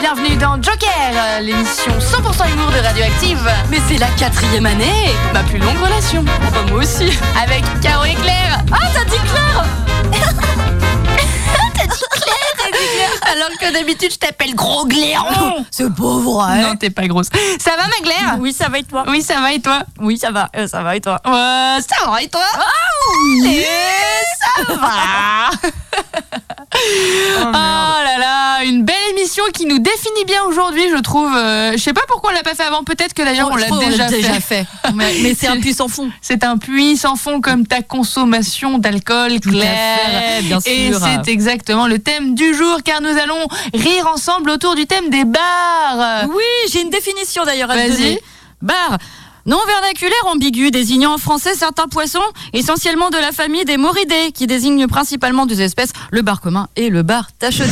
Bienvenue dans Joker, euh, l'émission 100% humour de Radioactive. Mais c'est la quatrième année Ma plus longue relation. Oh bah moi aussi Avec Caro et Claire. Ah t'as dit Claire Alors que d'habitude je t'appelle gros glairon. C'est pas vrai Non, t'es pas grosse. Ça va ma Claire? Oui ça va et toi? Oui, ça va et toi? Oui ça va, euh, ça va et toi? Ouais, ça va et toi? Oui. Et ça va Oh là là, une belle émission qui nous définit bien aujourd'hui, je trouve. Euh, je sais pas pourquoi on l'a pas fait avant. Peut-être que d'ailleurs on je l'a déjà, déjà fait. Mais, mais c'est un puits sans fond C'est un puits sans fond comme ta consommation d'alcool, Claire. fait, bien Et sûr. c'est exactement le thème du jour car nous allons rire ensemble autour du thème des bars. Oui, j'ai une définition d'ailleurs à te donner. Bar. Nom vernaculaire ambigu désignant en français certains poissons, essentiellement de la famille des moridés, qui désignent principalement deux espèces, le bar commun et le bar tacheté.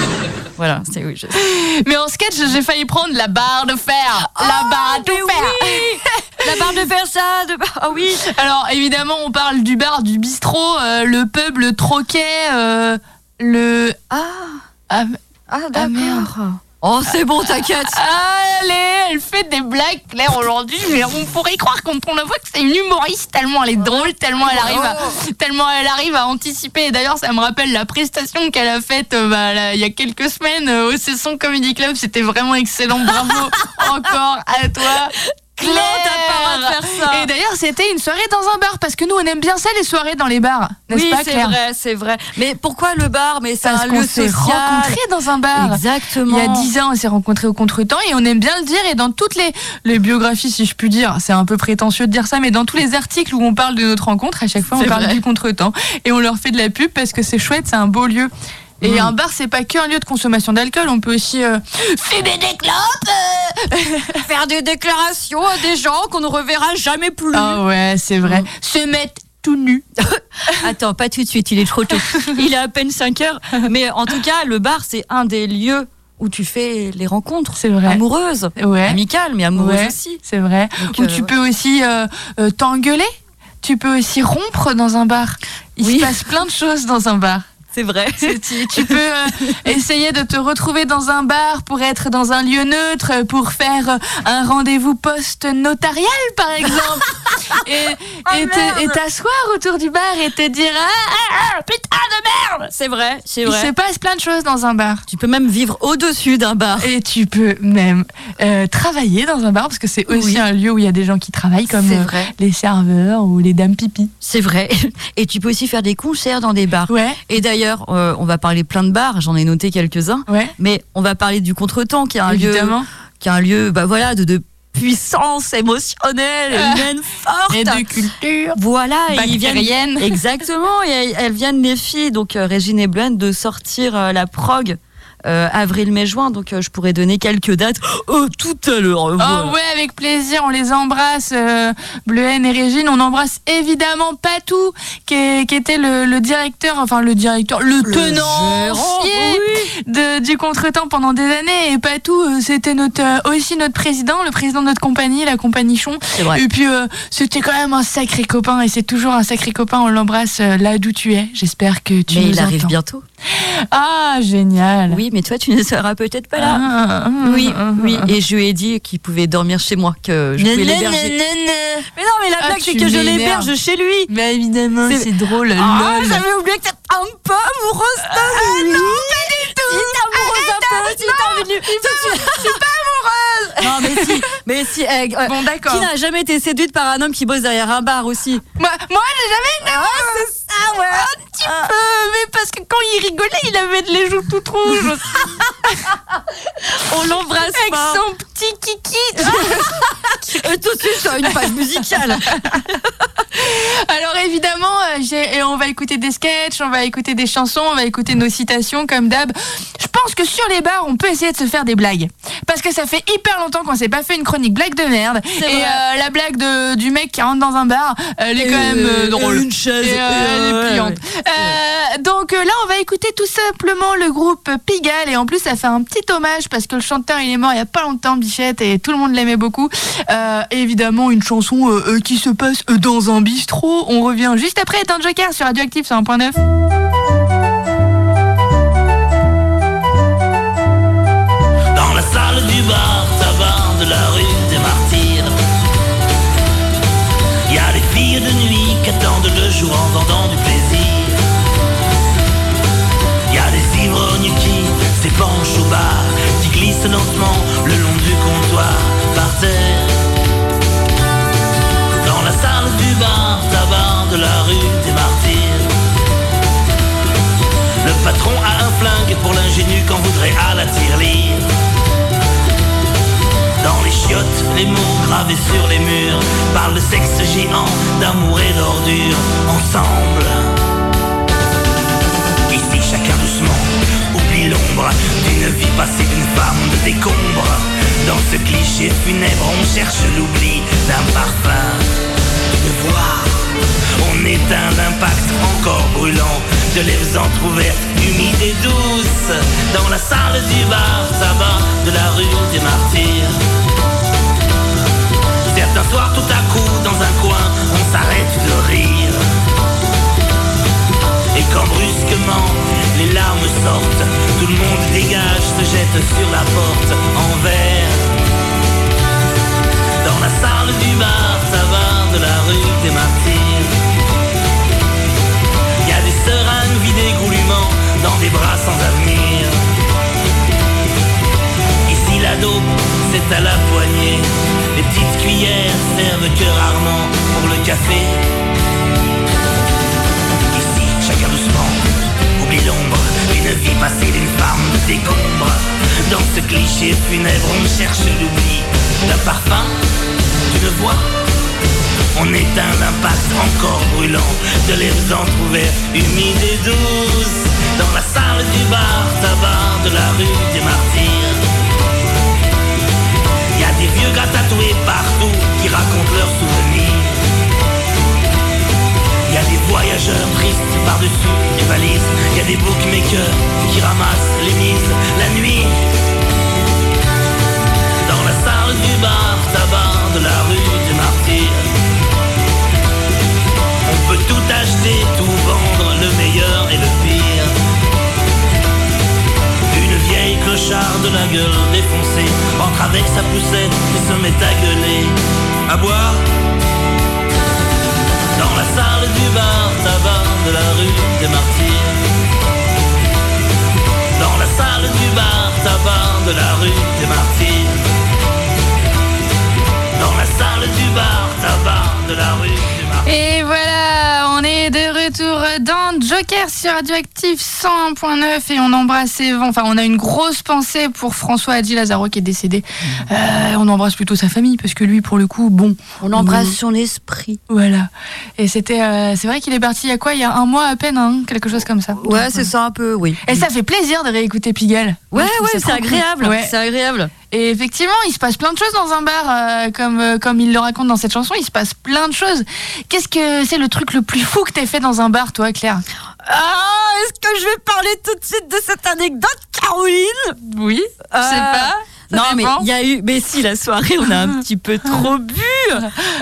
voilà, c'est oui. je- Mais en sketch, j'ai failli prendre la barre de fer. la barre de fer. oui La barre de fer, ça de... Ah oui Alors évidemment, on parle du bar, du bistrot, euh, le pub, le troquet, euh, le Ah, ah, ah Ah, d'accord. merde. Oh, c'est bon, t'inquiète. Allez, elle fait des blagues, Claire, aujourd'hui. Mais on pourrait croire quand on la voit que c'est une humoriste tellement elle est drôle, tellement elle arrive à, tellement elle arrive à anticiper. Et d'ailleurs, ça me rappelle la prestation qu'elle a faite euh, bah, là, il y a quelques semaines euh, au Cesson Comedy Club. C'était vraiment excellent. Bravo encore à toi. Claire. Non, t'as pas le droit de faire ça. Et d'ailleurs, c'était une soirée dans un bar parce que nous, on aime bien ça, les soirées dans les bars. N'est-ce Oui, pas, c'est Claire vrai, c'est vrai. Mais pourquoi le bar? Mais c'est Parce un lieu social. rencontrés dans un bar. Exactement. Il y a 10 ans, on s'est rencontrés au contretemps et on aime bien le dire. Et dans toutes les, les biographies, si je puis dire, c'est un peu prétentieux de dire ça, mais dans tous les articles où on parle de notre rencontre, à chaque fois, on C'est parle vrai. du contretemps. Et on leur fait de la pub parce que c'est chouette, c'est un beau lieu. Et Mm. un bar, c'est pas qu'un lieu de consommation d'alcool, on peut aussi euh, fumer des clopes. Faire des déclarations à des gens qu'on ne reverra jamais plus. Ah ouais, c'est vrai. Mm. Se mettre tout nu. Attends, pas tout de suite, il est trop tôt. il est à peine 5 heures. Mais en tout cas, le bar, c'est un des lieux où tu fais les rencontres C'est vrai. amoureuses. Ouais. Amicales, mais amoureuses Ouais, aussi. C'est vrai. Donc, Ou euh, tu peux aussi euh, euh, t'engueuler. Tu peux aussi rompre dans un bar. Il Oui. se passe plein de choses dans un bar. C'est vrai. Tu, peux euh, essayer de te retrouver dans un bar pour être dans un lieu neutre, pour faire euh, un rendez-vous post-notarial, par exemple. et et t'asseoir autour du bar et te dire ah, ah, ah, putain de merde C'est vrai, c'est Il vrai. se passe plein de choses dans un bar. Tu peux même vivre au-dessus d'un bar. Et tu peux même euh, travailler dans un bar parce que c'est aussi Oui. un lieu où il y a des gens qui travaillent comme euh, les serveurs ou les dames pipi. C'est vrai. Et tu peux aussi faire des concerts dans des bars. Ouais, Et d'ailleurs, euh, on va parler plein de bars, j'en ai noté quelques-uns, ouais, mais on va parler du contretemps, qui est un lieu, qui est un lieu, bah voilà, de, de puissance émotionnelle, Ah. humaine forte. Et de culture. Voilà, et ils viennent, exactement, et elles, elles viennent les filles, donc euh, Régine et Blunt, de sortir euh, la prog. Euh, avril, mai, juin, donc euh, je pourrais donner quelques dates. Oh, tout à l'heure. Oh voilà. ouais, avec plaisir, on les embrasse, euh, Bleuhen et Régine. On embrasse évidemment Patou, qui, est- qui était le, le directeur, enfin le directeur, le, tenancier oui. de, du contretemps pendant des années. Et Patou, euh, c'était notre, euh, aussi notre président, le président de notre compagnie, la compagnie Chon. C'est vrai. Et puis, euh, c'était quand même un sacré copain, et c'est toujours un sacré copain. On l'embrasse euh, là d'où tu es. J'espère que tu Mais nous il arrive bientôt. Ah, génial. Oui, mais toi, tu ne seras peut-être pas là. Ah, ah, Oui, ah, oui. ah. Et je lui ai dit qu'il pouvait dormir chez moi, que je pouvais l'héberger. Mais non, mais la Ah, blague, c'est que je l'héberge chez lui. Bah évidemment, C'est- drôle. Ah, j'avais oublié que t'es un peu amoureuse de lui. non, pas du tout. Si t'es amoureuse un peu, si t'as envie de lui. Je suis pas amoureuse. Non, mais si, mais si. eh, euh, Bon, d'accord. qui n'a jamais été séduite par un homme qui bosse derrière un bar aussi Moi, moi j'ai jamais été c'est ça, ouais. un petit peu, mais parce que quand il rigolait, il avait les joues toutes rouges. On l'embrasse avec son petit kiki. Et tout de suite une page musicale. Alors évidemment, euh, j'ai- et on va écouter des sketchs, on va écouter des chansons, on va écouter nos citations comme d'hab. Je pense que sur les bars, on peut essayer de se faire des blagues. Parce que ça fait hyper longtemps qu'on s'est pas fait une chronique blague de merde. Et euh, la blague de, du mec qui rentre dans un bar, elle est quand même euh, drôle. Une chaise. Et, euh, elle est pliante. Donc là, on va écouter tout simplement le groupe Pigalle et en plus, ça fait un petit hommage parce que le chanteur il est mort il y a pas longtemps, Bichette, et tout le monde l'aimait beaucoup. Évidemment, une chanson qui se passe dans un bistrot. On revient juste après dans Joker sur Radioactive sur 1.9. du bar tabac de la rue des martyrs. Y a les filles de nuit qui attendent le jour en vendant du plaisir. Y a les ivrognes qui s'épanchent au bar, qui glissent lentement le long du comptoir par terre. Dans la salle du bar tabac de la rue des martyrs. Le patron a un flingue pour l'ingénu qu'en voudrait à la tirelire. Les mots gravés sur les murs parlent de sexe géant, d'amour et d'ordure ensemble. Ici, chacun doucement oublie l'ombre d'une vie passée d'une femme de décombre. Dans ce cliché funèbre, on cherche l'oubli d'un parfum, d'une voix. On éteint l'impact encore brûlant de lèvres entr'ouvertes, humides et douces. Dans la salle du bar, tabac de la rue des martyrs. Certains soirs, tout à coup, dans un coin, on s'arrête de rire. Et quand brusquement les larmes sortent, tout le monde dégage, se jette sur la porte en verre. Dans la salle du bar, tabac de la rue des martyrs. Y a des seringues vidées goulûment dans des bras sans avenir. Ici la dope, c'est à la poignée. Les petites cuillères servent que rarement pour le café. Ici, chacun doucement, oublie l'ombre d'une vie passée d'une femme de décombre. Dans ce cliché funèbre, on cherche l'oubli d'un parfum, d'une voix. On éteint l'impact encore brûlant de lèvres entr'ouvertes, humides et douces. Dans la salle du bar, tabac de la rue des martyrs. Des vieux gars tatoués partout qui racontent leurs souvenirs. Y a des voyageurs tristes par-dessus les valises. Y a des bookmakers qui ramassent les mises la nuit. Dans la salle du bar, tabac de la rue des martyrs. On peut tout acheter, tout vendre, le meilleur et le pire. Gueule défoncée entre avec sa poussette et se met à gueuler. À boire Dans la salle du bar, tabac de la rue des martyrs. Dans la salle du bar, tabac de la rue des martyrs. Dans la salle du bar, tabac de la rue des martyrs. Et voilà, on est de retour dans Joker sur Radioactive 101.9 et on embrasse Evan. Enfin, on a une grosse pensée pour François Hadji Lazaro qui est décédé. Euh, on embrasse plutôt sa famille parce que lui, pour le coup, bon. On embrasse son esprit. Voilà. Et c'était, euh, c'est vrai qu'il est parti il y a quoi? Il y a un mois à peine, hein, quelque chose comme ça. Ouais, c'est ça un peu, oui. Et ça fait plaisir de réécouter Pigalle. Ouais, ouais, c'est agréable. Ouais. C'est agréable. Et effectivement, il se passe plein de choses dans un bar, euh, comme, euh, comme il le raconte dans cette chanson. Il se passe plein de choses. Qu'est-ce que c'est le truc le plus fou que t'aies fait dans un bar, toi, Claire? Ah, est-ce que je vais parler tout de suite de cette anecdote, Caroline? Oui, je sais Euh, pas. Ça Non, mais il y a eu. Mais si, la soirée, on a un petit peu trop bu.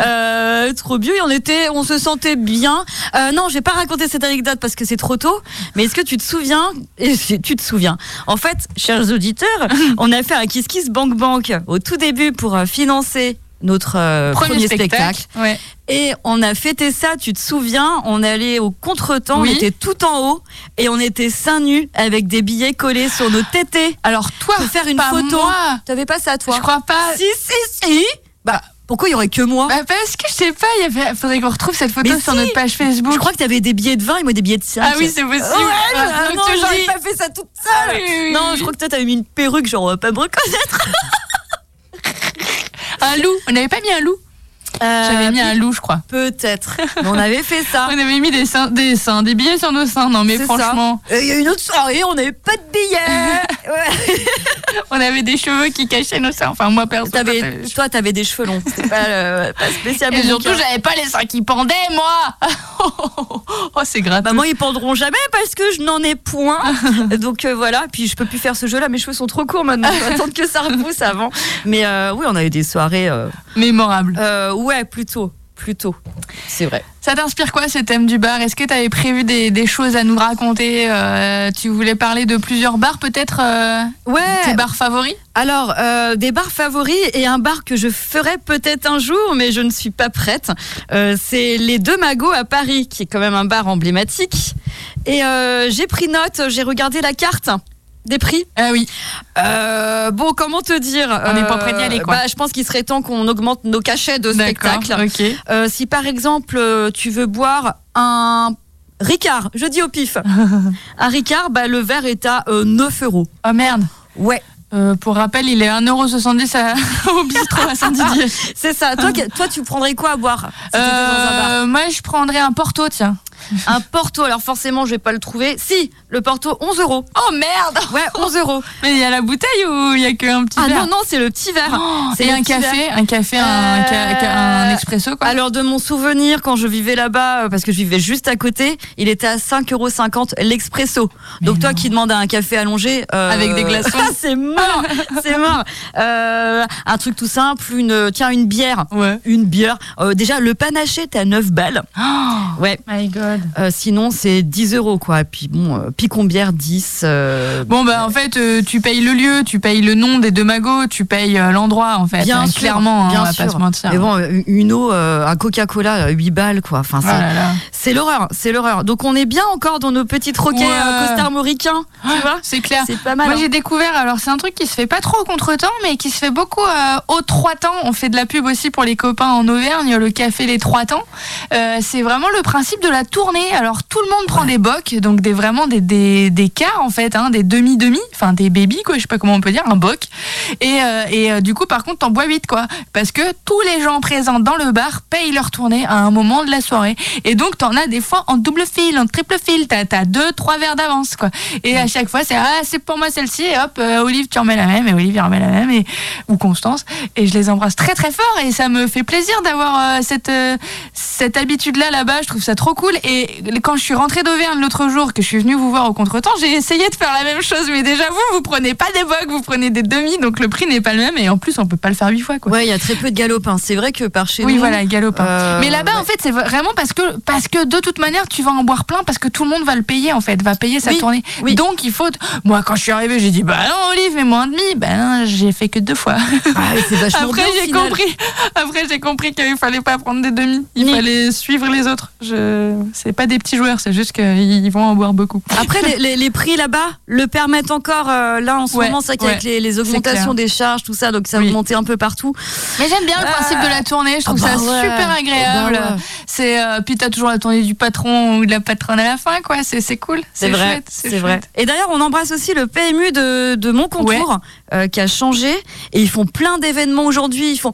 Euh, trop bu et on était. On se sentait bien. Euh, non, je vais pas raconter cette anecdote parce que c'est trop tôt. Mais est-ce que tu te souviens et Tu te souviens. En fait, chers auditeurs, on a fait un Kiss Kiss Bank Bank au tout début pour euh, financer notre euh, premier, spectacle. Ouais. Et on a fêté ça, tu te souviens? On allait au contretemps, Oui. on était tout en haut et on était seins nus avec des billets collés sur nos tétés. Alors toi, Pour faire une pas photo. T'avais pas ça, toi? Je crois pas. Si, si, si Bah, pourquoi il y aurait que moi? Bah, parce que je sais pas, il avait... faudrait qu'on retrouve cette photo Mais sur si. notre page Facebook. Je crois que t'avais des billets de 20 et moi des billets de 5. Ah oui, c'est possible. Ouais, Ah, non, tu j'aurais pas fait ça toute Ah seule. oui, oui, oui, non, je crois que toi t'avais mis une perruque, genre on va pas me reconnaître. Un loup. On n'avait pas mis un loup J'avais mis un loup, je crois. Peut-être. Mais on avait fait ça. On avait mis des seins, des seins, des billets sur nos seins. Non, mais franchement. Et Il y a une autre soirée, on n'avait pas de billets. Ouais. on avait des cheveux qui cachaient nos seins. Enfin, moi, perso. Toi, t'avais des cheveux longs. C'était pas, euh, pas spécialement. Et surtout, cas. j'avais pas les seins qui pendaient, moi Oh, c'est grave. Bah moi ils pendront jamais parce que je n'en ai point. Donc euh, voilà, puis je peux plus faire ce jeu là, mes cheveux sont trop courts maintenant. Je vais attendre que ça repousse avant. Mais euh, oui, on a eu des soirées euh, Mémorable. euh, ouais, plutôt plutôt. C'est vrai. Ça t'inspire quoi, ce thème du bar? Est-ce que tu avais prévu des, des choses à nous raconter Euh, Tu voulais parler de plusieurs bars, peut-être euh, Ouais. Tes bars favoris? Alors, euh, des bars favoris et un bar que je ferai peut-être un jour, mais je ne suis pas prête. C'est les Deux Magots à Paris, qui est quand même un bar emblématique. Et j'ai pris note, j'ai regardé la carte. Des prix? Ah oui. Euh, bon, comment te dire On n'est pas euh, près d'y aller, quoi. bah, je pense qu'il serait temps qu'on augmente nos cachets de spectacle. Euh, si par exemple tu veux boire un Ricard, je dis au pif, un Ricard, bah, le verre est à euh, 9 euros. Oh merde. Ouais, Euh, pour rappel, il est 1,70€ à- au bistrot à Saint-Didier. c'est ça. Toi, tu prendrais quoi à boire si t'étais dans un bar? Moi, je prendrais un Porto, tiens. Un Porto, alors forcément, je vais pas le trouver. Si, le Porto, 11 euros. Oh merde Ouais, 11 euros. Mais il y a la bouteille ou il y a qu'un petit Ah verre non, non, c'est le petit verre. Oh, c'est un café, un café, un, Euh, ca- ca- un expresso quoi. Alors de mon souvenir, quand je vivais là-bas, euh, parce que je vivais juste à côté, il était à 5,50€ l'expresso. Donc toi qui demandes un café allongé... euh, Avec des glaçons. c'est mort, c'est mort. Euh, un truc tout simple, une, tiens, une bière. Ouais. Une bière. Euh, déjà, le panaché, t'es à 9 balles. Oh Ouais. my god. Euh, sinon, c'est 10 euros, quoi. Et puis bon, euh, picon bière, 10. euh, Bon bah en fait euh, tu payes le lieu, tu payes le nom des deux magots, tu payes l'endroit en fait. Bien hein, sûr, clairement, hein, bien on va sûr. pas se mentir. Mais bon, une eau, un Coca-Cola, euh, 8 balles, quoi. Enfin, Oh c'est- c'est l'horreur, c'est l'horreur. Donc on est bien encore dans nos petites roquets Ouais. costarmoricains, tu vois C'est clair. C'est pas mal. Moi hein. j'ai découvert, alors c'est un truc qui se fait pas trop au contre-temps, mais qui se fait beaucoup au trois temps. On fait de la pub aussi pour les copains en Auvergne, le café les trois temps. Euh, c'est vraiment le principe de la Alors tout le monde prend des bocs, donc des vraiment des, des, des quarts en fait, hein, des demi-demi, enfin des baby quoi, je sais pas comment on peut dire, un boc. Et, euh, et euh, du coup par contre t'en bois 8 quoi, parce que tous les gens présents dans le bar payent leur tournée à un moment de la soirée. Et donc t'en as des fois en double fil, en triple fil, t'as as deux, trois verres d'avance quoi. Et à chaque fois c'est ah c'est pour moi celle-ci, et hop euh, Olive tu en mets la même, et Olive en met la même, et ou Constance. Et je les embrasse très très fort et ça me fait plaisir d'avoir cette cette habitude là là-bas. Je trouve ça trop cool. Quand je suis rentrée d'Auvergne l'autre jour, que je suis venue vous voir au contretemps, j'ai essayé de faire la même chose. Mais déjà vous vous prenez pas des bocs, vous prenez des demi, donc le prix n'est pas le même. Et en plus on peut pas le faire huit fois quoi. Ouais, il y a très peu de galopins. C'est vrai que par chez Oui, nous. voilà, galopin. euh, Mais là-bas, ouais. en fait, c'est vraiment parce que, parce que de toute manière, tu vas en boire plein parce que tout le monde va le payer, en fait, va payer sa Oui, tournée. oui. Donc, il faut. Moi, quand je suis arrivée, j'ai dit, bah non, Olive, mets-moi un demi. Ben, j'ai fait que deux fois. Ah, mais Après, j'ai compris. Après, j'ai compris qu'il fallait pas prendre des demi. Il fallait suivre les autres. Je... C'est pas des petits joueurs, c'est juste qu'ils vont en boire beaucoup. Après, les, les- les prix là-bas le permettent encore. euh, là, en ce Ouais, moment, c'est vrai qu'avec ouais, les, les augmentations des charges, tout ça, donc ça a Oui. augmenté un peu partout. Mais j'aime bien le Ah. principe de la tournée. Je trouve Ah bah ça ouais. super agréable. Ah bah ouais. C'est euh, puis t'as toujours la tournée du patron ou de la patronne à la fin, quoi. C'est c'est cool. C'est vrai, c'est vrai. Et d'ailleurs, on embrasse aussi le PMU de, de Montcontour euh, qui a changé et ils font plein d'événements aujourd'hui. Ils font,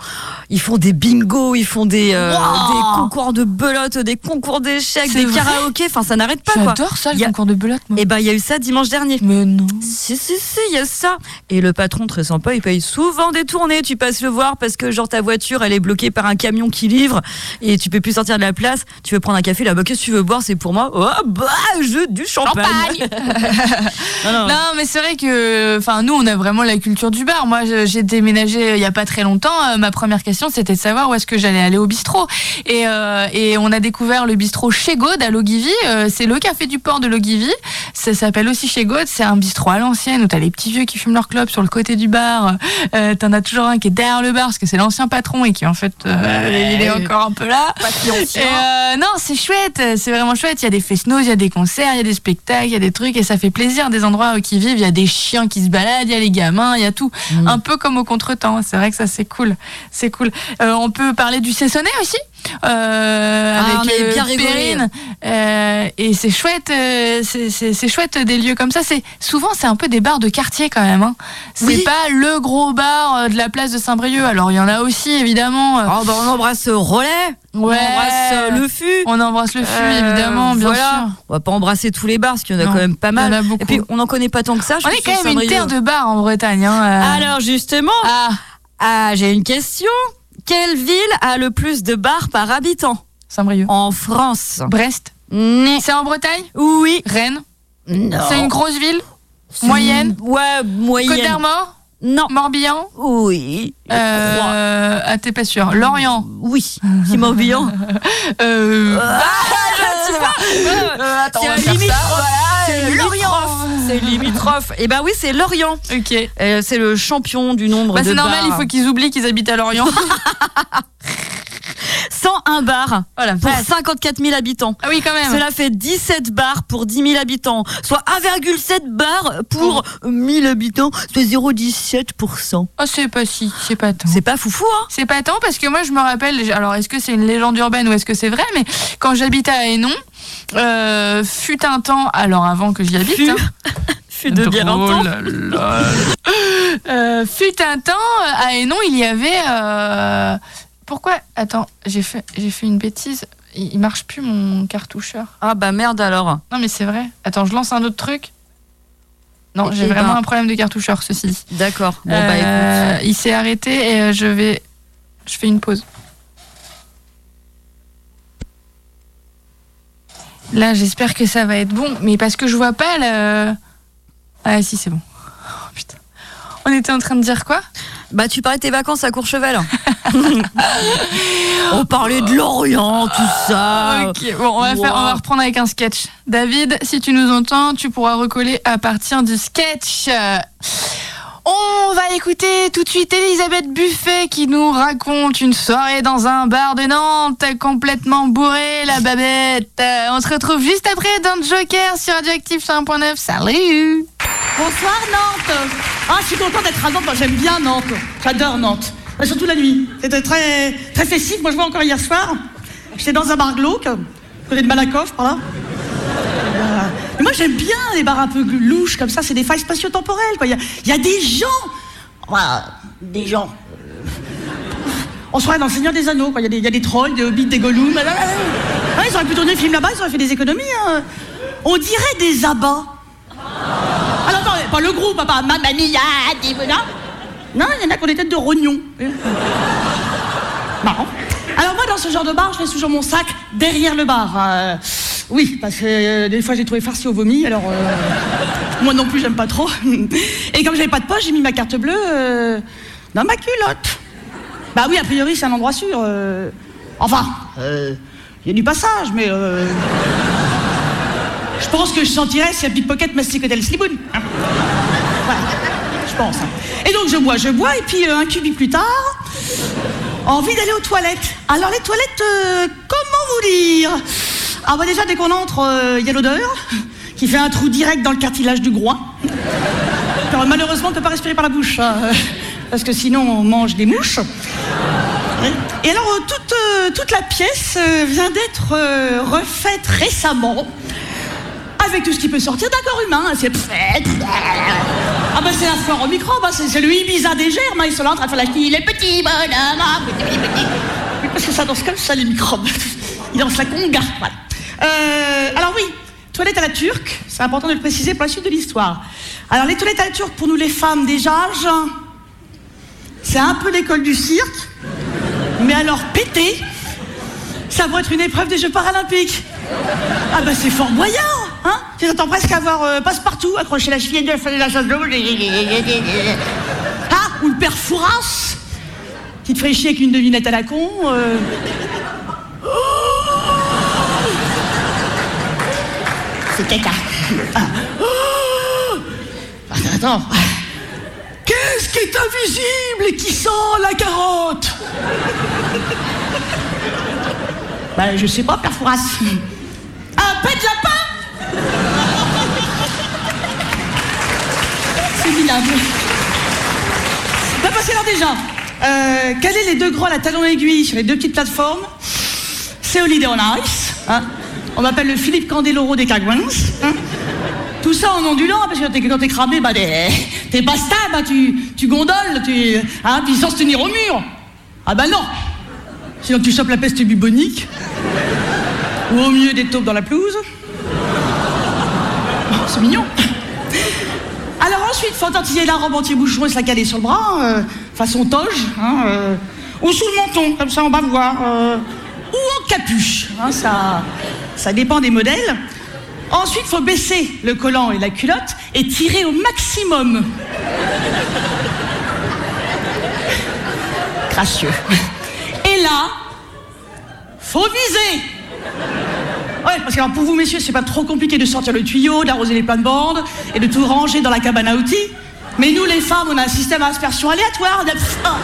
ils font des bingos, ils font des, euh, Wow. des concours de belote, des concours d'échecs, C'est des karaokés. Enfin, ça n'arrête pas quoi. J'adore ça, le a- concours de belote. Et ben, il y a eu ça dimanche dernier. Mais non. Si, si, si, il y a ça. Et le patron, très sympa, il paye souvent des tournées. Tu passes le voir parce que, genre, ta voiture, elle est bloquée par un camion qui livre et tu peux plus sortir de la place. Tu veux prendre un café, là-bas, qu'est-ce que tu veux boire? C'est pour moi. Oh, bah, je, du champagne. non, non. Non, mais c'est vrai que, enfin, nous, on a vraiment la culture du bar. Moi, j'ai déménagé euh, il y a pas très longtemps. Euh, ma première question, c'était de savoir où est-ce que j'allais aller au bistrot. Et, euh, et on a découvert le bistrot chez God à Logivy. Euh, c'est le café du port de Logivy. Ça s'appelle aussi chez God. C'est un bistrot à l'ancienne où t'as les petits vieux qui fument leur clope sur le côté du bar. Euh, T'en as toujours un qui est derrière le bar parce que c'est l'ancien patron et qui en fait, euh, il est encore un peu là. Et euh, non, c'est chouette, c'est vraiment chouette. Il y a des fesnos, il y a des concerts, il y a des spectacles, il y a des trucs et ça fait plaisir. Des endroits où qui vivent, il y a des chiens qui se baladent, il y a les gamins, il y a tout. Mm. Un peu comme au contretemps. C'est vrai que ça c'est cool, c'est cool. On peut parler du Cessonnet aussi? Euh, Ah, avec on euh, bien. Perrine. Euh, et c'est chouette, euh, c'est- chouette des lieux comme ça. C'est souvent c'est un peu des bars de quartier quand même. Hein. C'est Oui. pas le gros bar de la place de Saint-Brieuc. Alors il y en a aussi évidemment. Oh, bah, on embrasse Relais. On Ouais. embrasse euh, le FU. On embrasse le fût, évidemment, bien voilà. sûr. On va pas embrasser tous les bars parce qu'il y en a Non, quand même pas en mal. Et puis on n'en connaît pas tant que ça. je On est quand même une terre de bar en Bretagne. Hein. Alors justement, Ah, ah, j'ai une question. Quelle ville a le plus de bars par habitant Saint-Brieuc. en France Brest. Né. C'est en Bretagne Oui. Rennes. Non. C'est une grosse ville moyenne Ouais, moyenne. Côte d'Armor Non. Morbihan Oui. Euh, Ah, t'es pas sûr. Lorient Oui. C'est Morbihan. euh, Ah, je sais pas. C'est un limitrophe. C'est limitrophe. C'est limitrophe. Et ben oui, c'est Lorient. Ok. Euh, c'est le champion du nombre Bah, de c'est normal, bars. il faut qu'ils oublient qu'ils habitent à Lorient. 101 bars Voilà, pour vache. 54 000 habitants. Ah oui, quand même. Cela fait 17 bars pour 10 000 habitants, soit 1,7 bars pour 1000 habitants, soit 0,17%. Oh, c'est pas si, c'est pas tant. C'est pas foufou, hein C'est pas tant parce que moi je me rappelle, alors est-ce que c'est une légende urbaine ou est-ce que c'est vrai, mais quand j'habitais à Hénon, euh, fut un temps, alors avant que j'y habite, Fut. hein, Fut de bien longtemps. Euh, fut un temps à Hénon, il y avait. euh, Pourquoi Attends, j'ai fait, j'ai fait une bêtise. Il, il marche plus mon cartoucheur. Ah bah merde alors. Non mais c'est vrai. Attends, je lance un autre truc. Non, Eh j'ai vraiment ben. un problème de cartoucheur, ceci dit. D'accord. Bon bah écoute. Euh, il s'est arrêté et euh, je vais. Je fais une pause. Là, j'espère que ça va être bon, mais parce que je vois pas le. Ah, si, c'est bon. Oh, putain. On était en train de dire quoi? Bah tu parlais de tes vacances à Courchevel. On parlait de l'Orient, tout ça. Ok, bon, on va, faire, on va reprendre avec un sketch. David, si tu nous entends, tu pourras recoller à partir du sketch. On va écouter tout de suite Elisabeth Buffet qui nous raconte une soirée dans un bar de Nantes complètement bourré, la babette. Euh, On se retrouve juste après dans Joker sur Radioactive 101.9. Salut Bonsoir Nantes Ah, je suis contente d'être à Nantes, moi j'aime bien Nantes. J'adore Nantes. Surtout la nuit. C'était très, très festif. Moi je vois encore hier soir. J'étais dans un bar glauque, côté de Malakoff, par là. Euh, moi j'aime bien les bars un peu louches comme ça, c'est des failles spatio-temporelles. Il y a, des gens. Des gens. euh, On se croirait dans le Seigneur des Anneaux. Il y, a des- trolls, des hobbits, des gollums. Ah, ah, ah. Ils auraient pu tourner le film là-bas, ils auraient fait des économies. hein. On dirait des abats. Alors attends, pas le groupe, papa. Mamma mia, dis-moi, non Non, il y en a qui ont des têtes de rognons. Marrant. Alors moi, dans ce genre de bar, je laisse toujours mon sac derrière le bar. Euh, oui, parce que euh, des fois, j'ai trouvé farci au vomi, alors... euh, moi non plus, j'aime pas trop. Et comme j'avais pas de poche, j'ai mis ma carte bleue euh, dans ma culotte. Bah oui, a priori, c'est un endroit sûr. Enfin, il y a du passage, mais... je pense que je sentirais si un pickpocket masticotait le sliboun. hein. Voilà, je pense. hein. Et donc je bois, je bois, et puis un cubi plus tard, envie d'aller aux toilettes. Alors les toilettes, comment vous dire? Ah bah déjà dès qu'on entre, euh, il y a l'odeur qui fait un trou direct dans le cartilage du groin. Alors, malheureusement, on ne peut pas respirer par la bouche, hein, parce que sinon on mange des mouches. Et alors euh, toute, euh, toute la pièce vient d'être refaite récemment avec tout ce qui peut sortir d'un corps humain. C'est ah ben c'est la flore au microbe, hein, c'est le Ibiza des germes. hein, Ils sont là en train de faire la fille, les petits bonhommes, ah, petit, petit, petit. Parce que ça danse comme ça les microbes. Ils dansent la conga. Euh, alors oui, toilette à la turque, c'est important de le préciser pour la suite de l'histoire. Alors les toilettes à la turque pour nous les femmes déjà, c'est un peu l'école du cirque, mais alors pété, ça va être une épreuve des Jeux paralympiques. Ah bah c'est fort moyen, hein Tu t'attends presque à avoir euh, passe-partout, accrocher la cheville de la chasse d'eau. Ah, ou le père Fouras, qui te chier avec une devinette à la con. euh. C'est caca. Ah. Oh Attends, attends. Qu'est-ce qui est invisible et qui sent la carotte? Bah, je sais pas, Père Fouras. Un pet de lapin? C'est minable. Bah, passez là déjà. Euh, quels est les deux gros à la talon aiguille sur les deux petites plateformes? C'est Holiday on Ice. Hein on m'appelle le Philippe Candeloro des Cagouins. Hein Tout ça en ondulant, parce que quand t'es- cramé, bah, t'es stable, hein, tu, gondoles, tu, hein, puis se tenir au mur. Ah bah non Sinon tu chopes la peste bubonique. Ou au mieux des taupes dans la pelouse. Oh, C'est mignon. Alors ensuite, faut tantiller la robe anti-bouchon et se la caler sur le bras, euh, façon toge, hein, euh, ou sous le menton, comme ça on va voir. euh, ou en capuche, hein, ça, ça dépend des modèles. Ensuite, faut baisser le collant et la culotte et tirer au maximum. Gracieux. Et là, faut viser. Ouais, parce que pour vous, messieurs, c'est pas trop compliqué de sortir le tuyau, d'arroser les plates-bandes et de tout ranger dans la cabane à outils. Mais nous, les femmes, on a un système à aspersion aléatoire. Ah.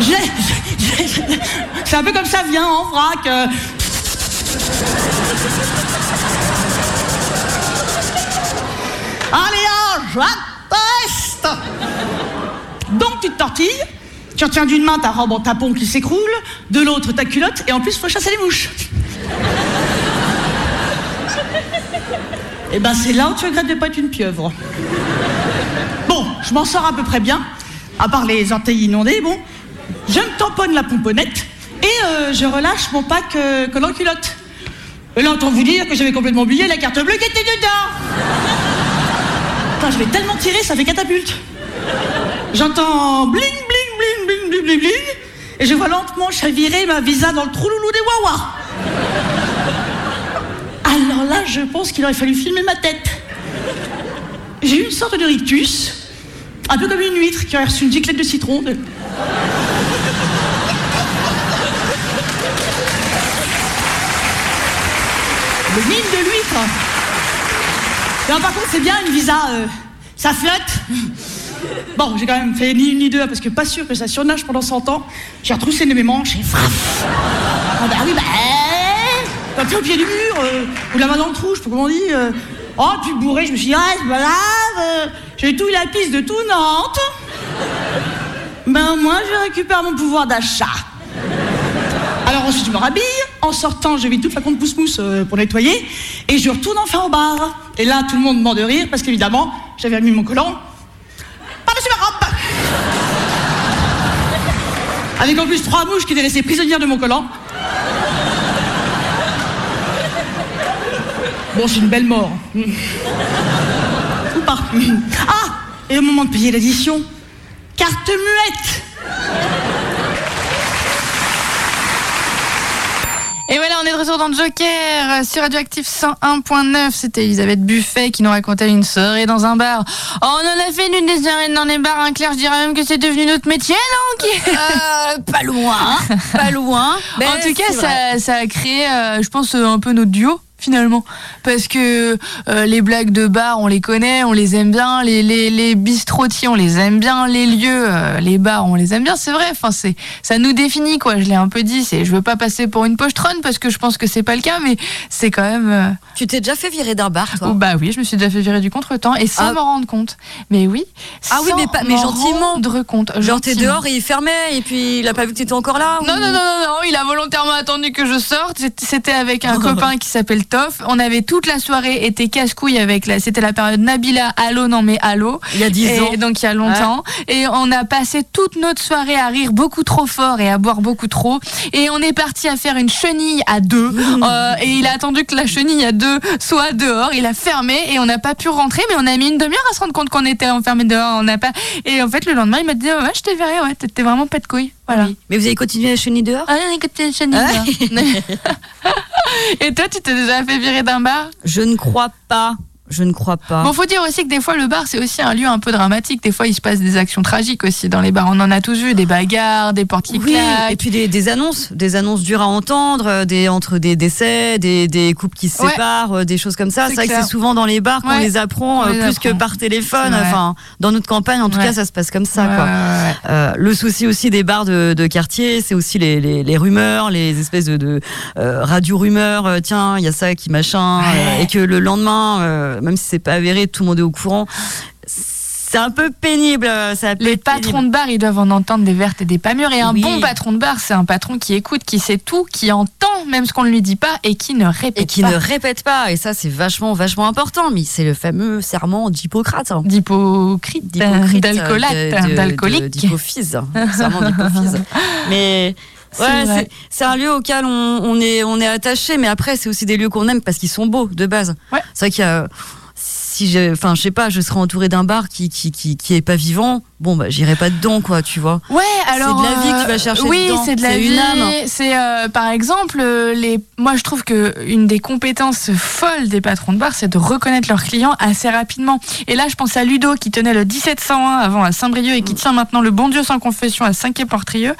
C'est un peu comme ça, viens en vrac. Euh. Allez, hein, j'atteste Donc tu te tortilles, tu retiens d'une main ta robe en tapon qui s'écroule, de l'autre ta culotte, et en plus faut chasser les mouches. Et ben c'est là où tu regrettes de pas être une pieuvre. Bon, je m'en sors à peu près bien, à part les orteils inondés, bon. Je me tamponne la pomponnette et euh, je relâche mon pack euh, collant culotte. Et là, autant vous dire que j'avais complètement oublié la carte bleue qui était dedans. Je vais tellement tirer, ça fait catapulte. J'entends bling, bling, bling, bling, bling, bling, bling, et je vois lentement chavirer ma visa dans le trou loulou des Wawa. Alors là, je pense qu'il aurait fallu filmer ma tête. J'ai eu une sorte de rictus, un peu comme une huître qui aurait reçu une giclette de citron. Le mine de l'huître. Non, par contre, c'est bien une visa, euh, ça flotte. Bon, j'ai quand même fait ni une ni deux, parce que pas sûr que ça surnage pendant 100 ans. J'ai retroussé mes manches et frappe. Ah bah oui, bah. euh, Quand t'es au pied du mur, euh, ou la main dans le trou, je sais pas comment on dit. euh, oh, puis bourré, je me suis dit, ah, c'est pas grave, euh, j'ai tout la piste de tout Nantes. Ben, moi, je récupère mon pouvoir d'achat. Alors ensuite, je me rhabille. En sortant, je vide toute la compte pousse-mousse euh, pour nettoyer. Et je retourne enfin au bar. Et là, tout le monde mord de rire parce qu'évidemment, j'avais mis mon collant par-dessus ma robe. Avec en plus trois mouches qui étaient laissées prisonnières de mon collant. Bon, c'est une belle mort. Ou pas. Ah Et au moment de payer l'addition, carte muette Et voilà, on est de retour dans Joker euh, sur Radioactif 101.9. C'était Elisabeth Buffet qui nous racontait une soirée dans un bar. Oh, on en a fait une des soirées dans les bars, hein, Claire. Je dirais même que c'est devenu notre métier, non qui- Euh, pas loin, pas loin. En tout cas, ça, ça a créé, euh, je pense, euh, un peu notre duo finalement. Parce que euh, les blagues de bar, on les connaît, on les aime bien. Les, les, les bistrotiers, on les aime bien. Les lieux, euh, les bars, on les aime bien. C'est vrai, enfin, c'est, ça nous définit, quoi. Je l'ai un peu dit. C'est, je veux pas passer pour une pochetronne parce que je pense que c'est pas le cas, mais c'est quand même. euh, Tu t'es déjà fait virer d'un bar, toi? Oh, bah oui, je me suis déjà fait virer du contretemps et sans Ah. m'en rendre compte. Mais oui. Ah oui, sans mais pas- mais m'en gentiment. Rendre compte. Genre, t'es Gentiment. dehors et il fermait et puis il a pas vu que t'étais encore là ou- Non, non, non, non, non, il a volontairement attendu que je sorte. C'était- C'était avec un copain qui s'appelle On avait toute la soirée été casse-couille avec la, c'était la période Nabila, allô, non mais allô. Il y a 10 Et ans. donc il y a longtemps. Et on a passé toute notre soirée à rire beaucoup trop fort et à boire beaucoup trop. Et on est parti à faire une chenille à deux. Euh, et il a attendu que la chenille à deux soit dehors. Il a fermé et on n'a pas pu rentrer. Mais on a mis une demi-heure à se rendre compte qu'on était enfermé dehors. On n'a pas. Et en fait le lendemain il m'a dit ouais je t'ai viré ouais t'étais vraiment pas de couilles. Voilà. Oui. Mais vous avez continué à chenille dehors Ah, écoutez, chenille dehors. Et toi, tu t'es déjà fait virer d'un bar? Je ne crois pas. Je ne crois pas. Bon, faut dire aussi que des fois, le bar, c'est aussi un lieu un peu dramatique. Des fois, il se passe des actions tragiques aussi dans les bars. On en a tous vu, des bagarres, des portes qui Oui, claquent. et puis des, des annonces, des annonces dures à entendre, euh, des, entre des décès, des, des couples qui se Ouais. séparent, euh, des choses comme ça. C'est vrai que c'est souvent dans les bars qu'on Ouais. les apprend euh, les plus que par téléphone. Enfin, dans notre campagne, en tout Ouais. cas, ça se passe comme ça. Quoi. Euh, le souci aussi des bars de, de quartier, c'est aussi les, les, les rumeurs, les espèces de, de euh, radio-rumeurs. euh, tiens, il y a ça qui machin. Et que le lendemain, même si c'est pas avéré, tout le monde est au courant. C'est un peu pénible. euh, Ça Les patrons pénible. de bar, ils doivent en entendre des vertes et des pas mûres. Et un Oui. bon patron de bar, c'est un patron qui écoute, qui sait tout, qui entend même ce qu'on ne lui dit pas et qui ne répète Et qui pas. ne répète pas. Et ça, c'est vachement, vachement important. Mais c'est le fameux serment d'Hippocrate. hein. D'hypocrite, d'alcoolate, d'alcoolique. D'hypophyse. Serment d'hypophyse. Mais. C'est Ouais, c'est- un lieu auquel on, on est, on est attaché, mais après, c'est aussi des lieux qu'on aime parce qu'ils sont beaux de base. Ouais. C'est vrai qu'il y a. Si enfin, je sais pas, je serais entourée d'un bar qui, qui, qui, qui est pas vivant, bon, bah, j'irai pas dedans, quoi, tu vois. Ouais, alors de la vie que tu vas euh, chercher Oui, c'est de la C'est vie. C'est euh, par exemple euh, les. Moi, je trouve que une des compétences folles des patrons de bar, c'est de reconnaître leurs clients assez rapidement. Et là, je pense à Ludo qui tenait le 1701 avant à Saint-Brieuc et qui tient maintenant le Bon Dieu sans confession à Saint-Quay-Portrieux.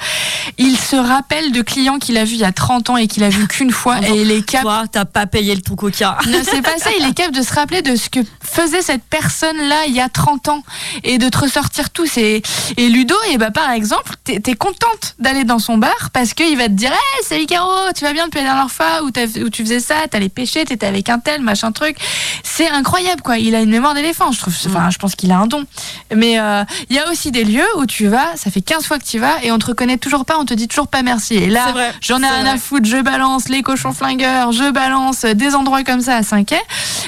Il se rappelle de clients qu'il a vus il y a 30 ans et qu'il a vu qu'une fois et il est capable. Toi, t'as pas payé le tout coca. Non, c'est pas ça. Il est capable de se rappeler de ce que faisait cette personne-là il y a 30 ans et de te ressortir tous et Ludo, et bah par exemple, t'es es contente d'aller dans son bar parce qu'il va te dire, hey, salut Caro, tu vas bien depuis la dernière fois où, tu faisais ça, t'allais pêcher, t'étais avec un tel, machin truc. C'est incroyable quoi. Il a une mémoire d'éléphant, je trouve. Enfin, je pense qu'il a un don. Mais euh, il y a aussi des lieux où tu vas, ça fait 15 fois que tu vas et on te reconnaît toujours pas, on te dit toujours pas merci. Et là, j'en ai rien à foutre, je balance les cochons flingueurs, je balance des endroits comme ça à 5 quai.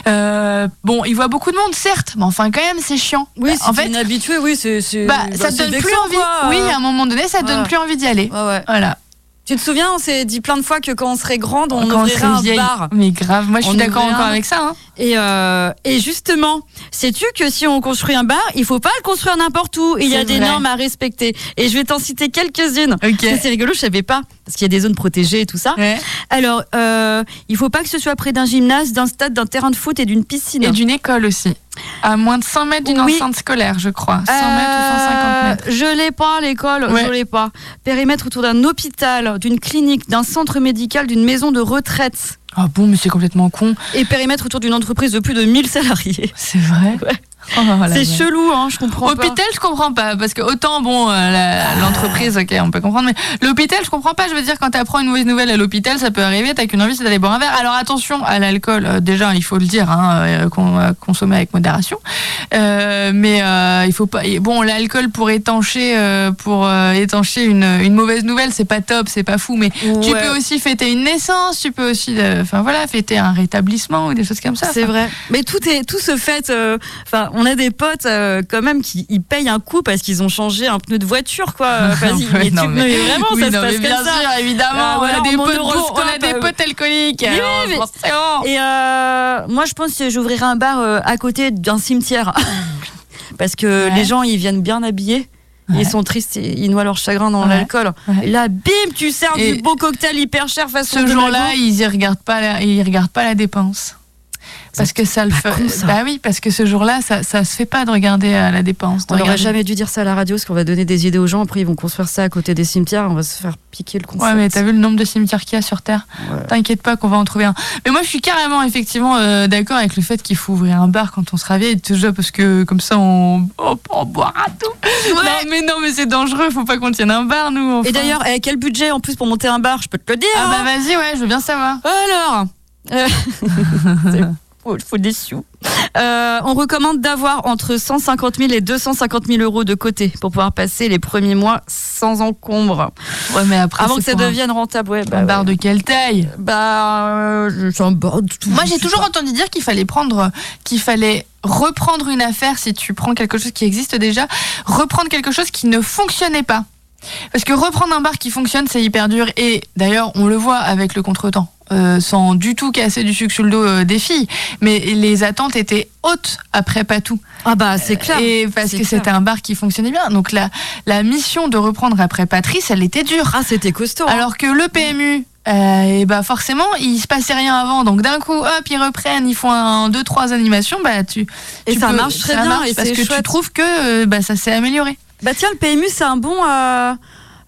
Euh, bon, il voit beaucoup de monde, certes, mais enfin quand même, c'est chiant. Oui, en fait, inhabitué, oui, c'est. Bah, bah, ça te donne plus envie. quoi. Oui, à un moment donné, ça te donne plus envie d'y aller. Voilà. Tu te souviens, on s'est dit plein de fois que quand on serait grande, on Quand ouvrirait serait un vieille. bar. Mais grave, moi je suis On d'accord encore avec ça. hein. Et, euh, et justement, sais-tu que si on construit un bar, il faut pas le construire n'importe où. Il y a des normes à respecter. Et je vais t'en citer quelques-unes. C'est rigolo, je savais pas. Parce qu'il y a des zones protégées et tout ça. Ouais. Alors, euh, il faut pas que ce soit près d'un gymnase, d'un stade, d'un terrain de foot et d'une piscine. Et d'une école aussi. À moins de 100 mètres d'une Oui. enceinte scolaire, je crois. 100 mètres ou 150 mètres. Euh, Je l'ai pas, l'école, Ouais. je l'ai pas. Périmètre autour d'un hôpital, d'une clinique, d'un centre médical, d'une maison de retraite. Ah bon, mais c'est complètement con. Et périmètre autour d'une entreprise de plus de 1000 salariés. C'est vrai? Ouais. Oh, C'est chelou, hein, je comprends pas. Hôpital, je comprends pas, parce que autant bon, euh, l'entreprise, ok, on peut comprendre, mais l'hôpital, je comprends pas. Je veux dire, quand t'apprends une mauvaise nouvelle à l'hôpital, ça peut arriver. T'as qu'une envie, c'est d'aller boire un verre. Alors attention à l'alcool. euh, déjà, il faut le dire, hein, euh, qu'on consommer avec modération. Euh, mais il faut pas. Bon, l'alcool pour étancher, pour étancher une, une mauvaise nouvelle, c'est pas top, c'est pas fou. Mais tu peux aussi fêter une naissance, tu peux aussi, enfin voilà, fêter un rétablissement ou des choses comme ça. C'est vrai. Mais tout est tout se euh, Enfin, on a des potes euh, quand même qui ils payent un coup parce qu'ils ont changé un pneu de voiture, quoi. Vas-y, mais, tu- mais- mais vraiment, Oui, ça non, se mais passe bien comme ça. sûr, évidemment, Euh, on, a des mon potes, horoscope, on a des euh, potes alcooliques. Alors, mais-. Et euh, moi, je pense que j'ouvrirai un bar à côté d'un cimetière. Parce que Ouais. les gens, ils viennent bien habillés. Ouais. Ils sont tristes, et ils noient leur chagrin dans Ouais. l'alcool. Ouais. Là, bim, tu sers Et du beau cocktail hyper cher façon Ce jour-là, ils y regardent pas, la, ils regardent pas la dépense. Parce que ça le fait. Bah oui, parce que ce jour-là, ça, ça se fait pas de regarder à la dépense. On n'aurait jamais dû dire ça à la radio, parce qu'on va donner des idées aux gens. Après, ils vont construire ça à côté des cimetières. On va se faire piquer le concept. Ouais, mais t'as vu le nombre de cimetières qu'il y a sur Terre Ouais. T'inquiète pas qu'on va en trouver un. Mais moi, je suis carrément, effectivement, euh, d'accord avec le fait qu'il faut ouvrir un bar quand on sera vieille, déjà parce que comme ça, on, on, on boira tout. Non, mais non, mais c'est dangereux, faut pas qu'on tienne un bar, nous. enfin. Et d'ailleurs, eh, quel budget en plus pour monter un bar? Je peux te le dire. Ah bah hein. vas-y, ouais, je veux bien savoir. Alors, euh, faut, faut des sous. Euh, on recommande d'avoir entre 150 000 et 250 000 euros de côté pour pouvoir passer les premiers mois sans encombre. Ouais, mais après, Avant que ça devienne rentable. Ouais, bah, un bar ouais. de quelle taille? Bah, euh, de tout. Moi, je j'ai toujours pas. entendu dire qu'il fallait prendre, qu'il fallait reprendre une affaire si tu prends quelque chose qui existe déjà, reprendre quelque chose qui ne fonctionnait pas. Parce que reprendre un bar qui fonctionne, c'est hyper dur. Et d'ailleurs, on le voit avec le contretemps. Euh, sans du tout casser du sucre sur le dos euh, des filles. Mais les attentes étaient hautes après Patou. Ah bah, c'est clair. Et parce que c'était un bar qui fonctionnait bien. Donc la, la mission de reprendre après Patrice, elle était dure. Ah, c'était costaud. hein. Alors que le PMU, euh, et bah forcément, il se passait rien avant. Donc d'un coup, hop, ils reprennent, ils font un, deux, trois animations. Bah tu, Et tu ça peux- marche très ça bien, marche et parce que tu chouette. trouves que euh, bah, ça s'est amélioré. Bah tiens, le PMU, c'est un bon... euh,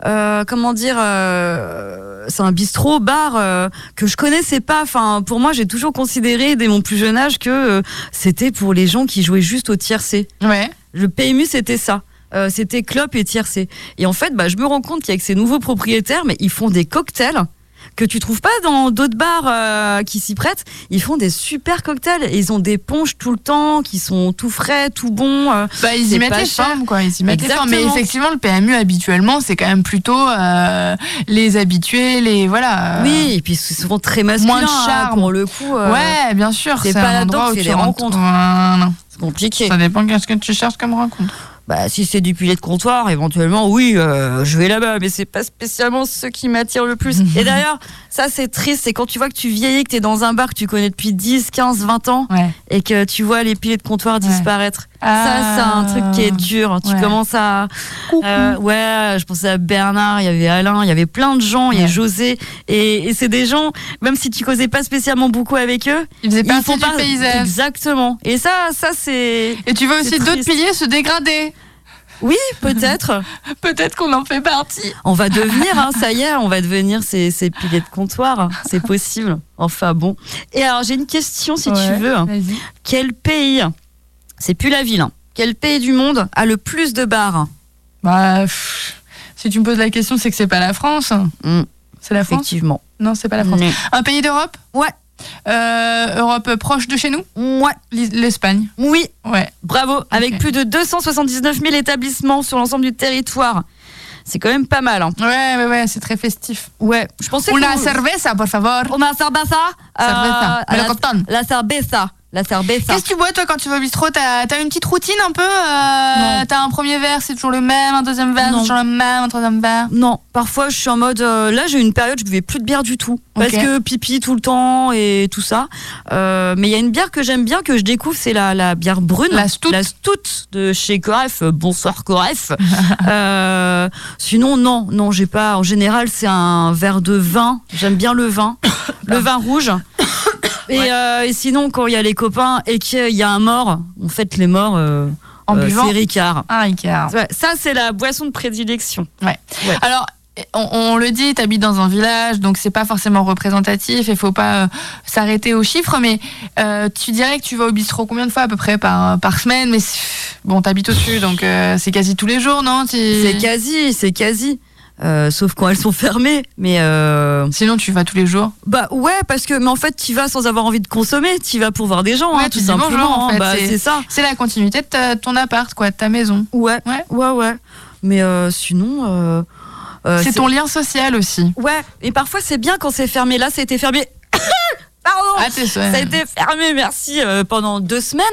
euh, comment dire euh, C'est un bistrot, bar euh, que je connaissais pas. Enfin, pour moi, j'ai toujours considéré dès mon plus jeune âge que euh, c'était pour les gens qui jouaient juste au tiercé. Ouais. Le PMU, c'était ça. Euh, c'était clope et tiercé. Et en fait, bah, je me rends compte qu'avec ces nouveaux propriétaires, mais ils font des cocktails que tu trouves pas dans d'autres bars euh, qui s'y prêtent. Ils font des super cocktails. Ils ont des ponches tout le temps qui sont tout frais, tout bons. euh. Bah, ils C'est y mettent les formes, quoi. Ils y mettent les formes. Mais effectivement, le PMU, habituellement, c'est quand même plutôt euh, les habitués, les. Voilà. Oui, et puis c'est souvent très masculin. moins de hein, charme. pour le coup. Ouais, bien sûr. c'est C'est pas là-dedans que des rentres- rencontres. C'est compliqué. Ça dépend qu'est-ce que tu cherches comme rencontre. Bah, si c'est du pilet de comptoir, éventuellement, oui, euh, je vais là-bas, mais c'est pas spécialement ce qui m'attire le plus. Et d'ailleurs, ça, c'est triste, c'est quand tu vois que tu vieillis, que tu es dans un bar que tu connais depuis 10, 15, 20 ans, Ouais. et que tu vois les piliers de comptoir disparaître. Ah. Ça, c'est un truc qui est dur. Tu Ouais. commences à. Euh, ouais, je pensais à Bernard, il y avait Alain, il y avait plein de gens, il y a. José, et, et c'est des gens, même si tu causais pas spécialement beaucoup avec eux, Ils faisaient ils partie font du pas. paysage. Exactement. Et ça, ça, c'est. Et tu vois aussi d'autres piliers se dégrader. Oui, peut-être. Peut-être qu'on en fait partie. On va devenir, hein, ça y est, on va devenir ces, ces piliers de comptoir. C'est possible. Enfin bon. Et alors, j'ai une question si tu veux. Quel pays, c'est plus la ville, hein. quel pays du monde a le plus de bars? Bah, pff, si tu me poses la question, c'est que c'est pas la France. Mm, C'est la France? Effectivement. Non, c'est pas la France. Un pays d'Europe? Ouais. Euh, Europe proche de chez nous? Ouais. L'Espagne. Oui, Ouais. bravo. Avec plus de 279 000 établissements sur l'ensemble du territoire. C'est quand même pas mal. hein. Ouais, ouais, ouais, c'est très festif. Ouais, je pensais Una qu'on- cerveza, por favor. Una cerveza. Cerveza. euh, la, Melocotón. la cerveza. La cerveza. Qu'est-ce que tu bois toi quand tu vas au bistrot T'as as une petite routine un peu euh. T'as un premier verre, c'est toujours le même, un deuxième verre, c'est toujours le même, un troisième verre? Non, parfois je suis en mode. euh, là, j'ai eu une période, je buvais plus de bière du tout. Parce Ok. que pipi tout le temps et tout ça. Euh, mais il y a une bière que j'aime bien, que je découvre, c'est la, la bière brune. La Stout. La Stout de chez Coref. Euh, Bonsoir Coref. Euh, sinon, non, non, j'ai pas. En général, c'est un verre de vin. J'aime bien le vin. le vin rouge. Et, Ouais. euh, et sinon, quand il y a les copains et qu'il y a un mort, on fête les morts. euh, En euh, buvant C'est Ricard. Un Ricard. Ouais, ça, c'est la boisson de prédilection. Alors, on, on le dit, t'habites dans un village, donc c'est pas forcément représentatif, il faut pas euh, s'arrêter aux chiffres, mais euh, tu dirais que tu vas au bistrot combien de fois à peu près par, par semaine? Mais bon, t'habites au sud, donc euh, c'est quasi tous les jours, non? Tu- C'est quasi, c'est quasi. Euh, sauf quand elles sont fermées. Mais euh, Sinon, tu vas tous les jours. bah ouais, parce que mais en fait, tu vas sans avoir envie de consommer. Tu vas pour voir des gens, Ouais, hein, tout bonjour, simplement. en fait, Bah, c'est- ça. C'est la continuité de ta- ton appart, quoi, de ta maison. Ouais, Ouais. ouais, ouais. Mais euh, sinon, euh, euh, c'est ton lien social aussi. Ouais. Et parfois, c'est bien quand c'est fermé. Là, c'était fermé. Pardon. Ah, Ça a été fermé, merci, euh, pendant deux semaines,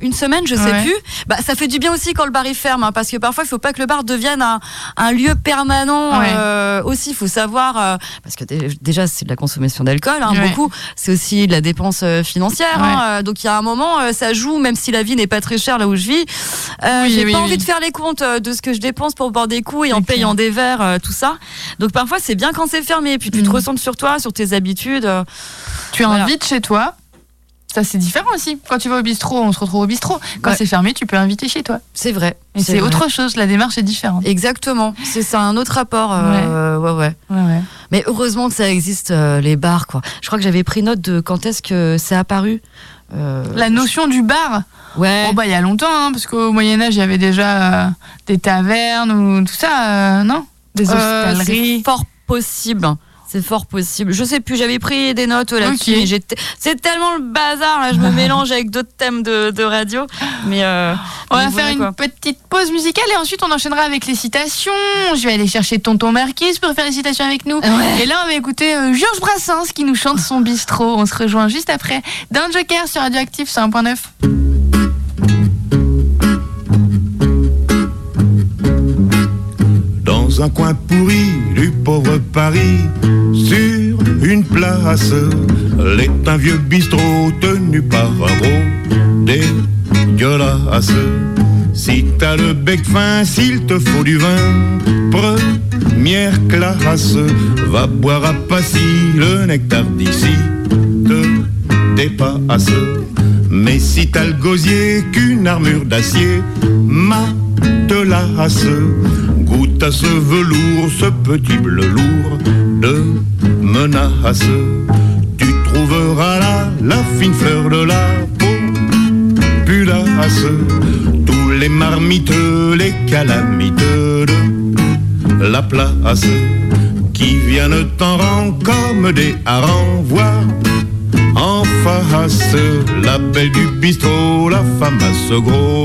une semaine, je sais Ouais. plus. Bah, ça fait du bien aussi quand le bar est ferme, hein, parce que parfois il faut pas que le bar devienne un, un lieu permanent. Ouais. euh, aussi, il faut savoir, euh, parce que dé- déjà c'est de la consommation d'alcool, hein, Ouais. beaucoup. C'est aussi de la dépense financière. Hein, donc il y a un moment, ça joue, même si la vie n'est pas très chère là où je vis. Oui, J'ai oui, pas oui. envie de faire les comptes de ce que je dépense pour boire des coups et en payant des verres, tout ça. Donc parfois c'est bien quand c'est fermé, puis tu te Mhm. ressentes sur toi, sur tes habitudes. Tu Voilà. invites chez toi. Ça, c'est différent aussi. Quand tu vas au bistrot, on se retrouve au bistrot. Quand Ouais. c'est fermé, tu peux inviter chez toi. c'est vrai. Et c'est autre chose. La démarche est différente. Exactement, c'est ça, un autre rapport. euh, ouais. ouais, Ouais. Mais heureusement que ça existe, euh, les bars, quoi. Je crois que j'avais pris note de quand est-ce que c'est apparu. Euh, La notion du bar, Ouais. oh bah il y a longtemps, hein, parce qu'au Moyen Âge il y avait déjà des tavernes ou tout ça, non? Des hostelleries. c'est fort possible. C'est fort possible. Je sais plus, j'avais pris des notes là-dessus. C'est tellement le bazar, là, je me mélange avec d'autres thèmes de, de radio. Mais euh, On va faire une petite pause musicale et ensuite on enchaînera avec les citations. Je vais aller chercher Tonton Marquis pour faire les citations avec nous. Ouais. Et là on va écouter euh, Georges Brassens qui nous chante son bistrot. On se rejoint juste après d'un Joker sur Radioactif sur 1.9. Un coin pourri du pauvre Paris, sur une place, l'est un vieux bistrot tenu par un gros dégueulasse. Si t'as le bec fin, s'il te faut du vin, première classe, va boire à Passy, le nectar d'ici te dépasse. Mais si t'as le gosier qu'une armure d'acier, matelasse, à ce velours, ce petit bleu lourd de menace. Tu trouveras là la fine fleur de la populace, tous les marmiteux, les calamiteux de la place, qui viennent en rang comme des harengs, voir en face, la belle du bistrot, la femme à ce gros.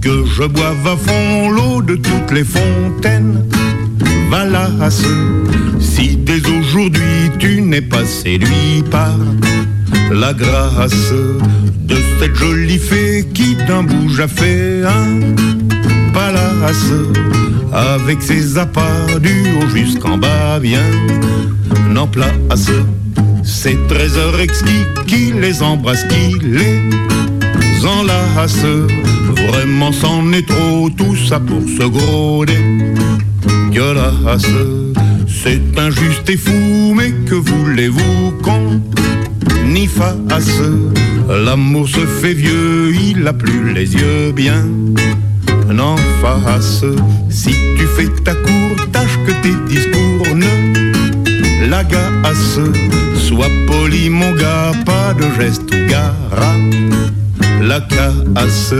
Que je boive à fond l'eau de toutes les fontaines. Valasse, si dès aujourd'hui tu n'es pas séduit par la grâce de cette jolie fée qui d'un bouge a fait un palace avec ses appâts du haut jusqu'en bas bien en place ces trésors exquis qui les embrassent, qui les enlace. Vraiment c'en est trop, tout ça pour ce gros dégueulasse. C'est injuste et fou, mais que voulez-vous qu'on y fasse? L'amour se fait vieux, il a plus les yeux bien en face. Si tu fais ta cour, tâche que tes discours ne l'agace. Sois poli mon gars, pas de geste gara la casse,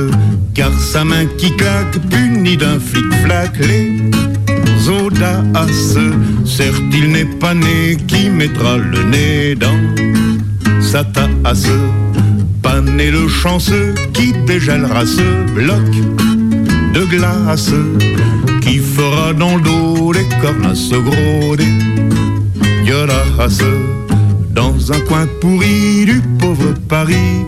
car sa main qui claque punit d'un flic-flac les audaces. Certes, il n'est pas né qui mettra le nez dans sa tasse. Pas né le chanceux qui dégèlera ce bloc de glace qui fera dans le dos les cornasses gros des dans un coin pourri du pauvre Paris,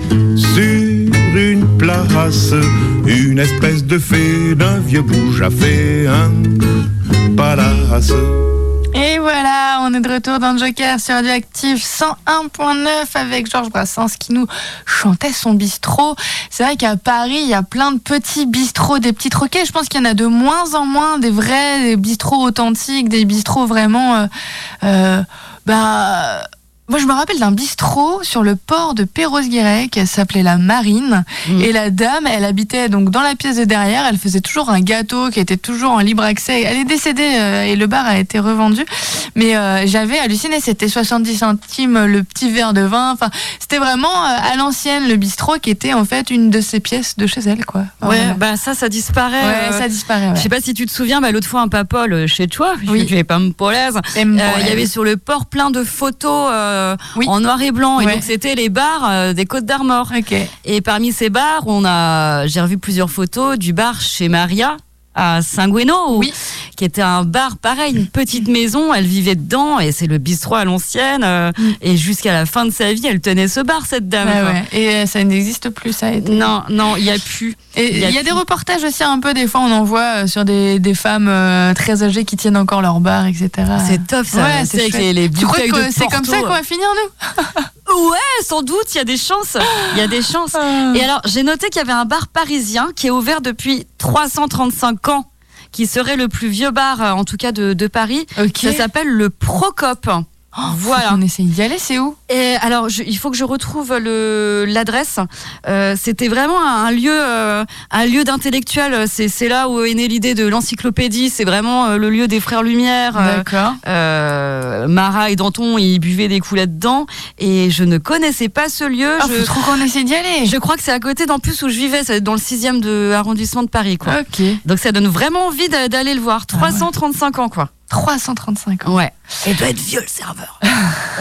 une espèce de fée d'un vieux bouge a fait un palace. Et voilà, on est de retour dans Joker sur Radioactive 101.9 avec Georges Brassens qui nous chantait son bistrot. C'est vrai qu'à Paris, il y a plein de petits bistrots, des petits troquets. Je pense qu'il y en a de moins en moins des vrais des bistrots authentiques, des bistrots vraiment... Euh, euh, bah, moi, je me rappelle d'un bistrot sur le port de Perros-Guirec, elle s'appelait la Marine. Mm. Et la dame, elle habitait donc dans la pièce de derrière, elle faisait toujours un gâteau qui était toujours en libre accès. Elle est décédée euh, et le bar a été revendu. Mais euh, j'avais halluciné, c'était 70 centimes le petit verre de vin. Enfin, c'était vraiment euh, à l'ancienne le bistrot qui était en fait une de ses pièces de chez elle, quoi. Enfin, Ouais, voilà. bah ça, ça disparaît. Ouais, ça disparaît. ouais. Je sais pas si tu te souviens, bah, l'autre fois, un papol euh, chez toi, Oui. tu es pas me polaise. Il y avait sur le port plein de photos Oui. en noir et blanc. Ouais. Et donc, c'était les bars euh, des Côtes d'Armor. Et parmi ces bars, on a, j'ai revu plusieurs photos du bar chez Maria à Saint-Gueno, Oui. qui était un bar pareil, une petite maison. Elle vivait dedans et c'est le bistrot à l'ancienne. euh, Mm. Et jusqu'à la fin de sa vie, elle tenait ce bar, cette dame. Ouais, quoi. ouais. Et euh, ça n'existe plus, ça a été. Non, non, il y a plus. Et il y y a, des reportages aussi un peu, des fois on en voit euh, sur des, des femmes euh, très âgées qui tiennent encore leur bar, etc. C'est top ça. Ouais, c'est les, les Tu crois bouteilles que de c'est comme ça qu'on va finir nous Ouais, sans doute, il y a des chances. Il y a des chances. Ah. Et alors, j'ai noté qu'il y avait un bar parisien qui est ouvert depuis 335 ans, qui serait le plus vieux bar, euh, en tout cas de, de Paris. Ça s'appelle le Procope. voilà. On essaye d'y aller, c'est où? Et alors, je- il faut que je retrouve le l'adresse. Euh, C'était vraiment un lieu, euh, un lieu d'intellectuel. C'est là où est née l'idée de l'encyclopédie. C'est vraiment euh, le lieu des frères Lumière. Euh, D'accord. euh, Marat et Danton, ils buvaient des coups là-dedans. Et je ne connaissais pas ce lieu. Ah, je, trop qu'on essaye d'y aller. je crois que c'est à côté d'en plus où je vivais, c'est dans le 6e de arrondissement de Paris, quoi. Ok. Donc ça donne vraiment envie d'a- d'aller le voir. 335 ans, quoi. 335 ans. Ouais. Et doit être vieux le serveur.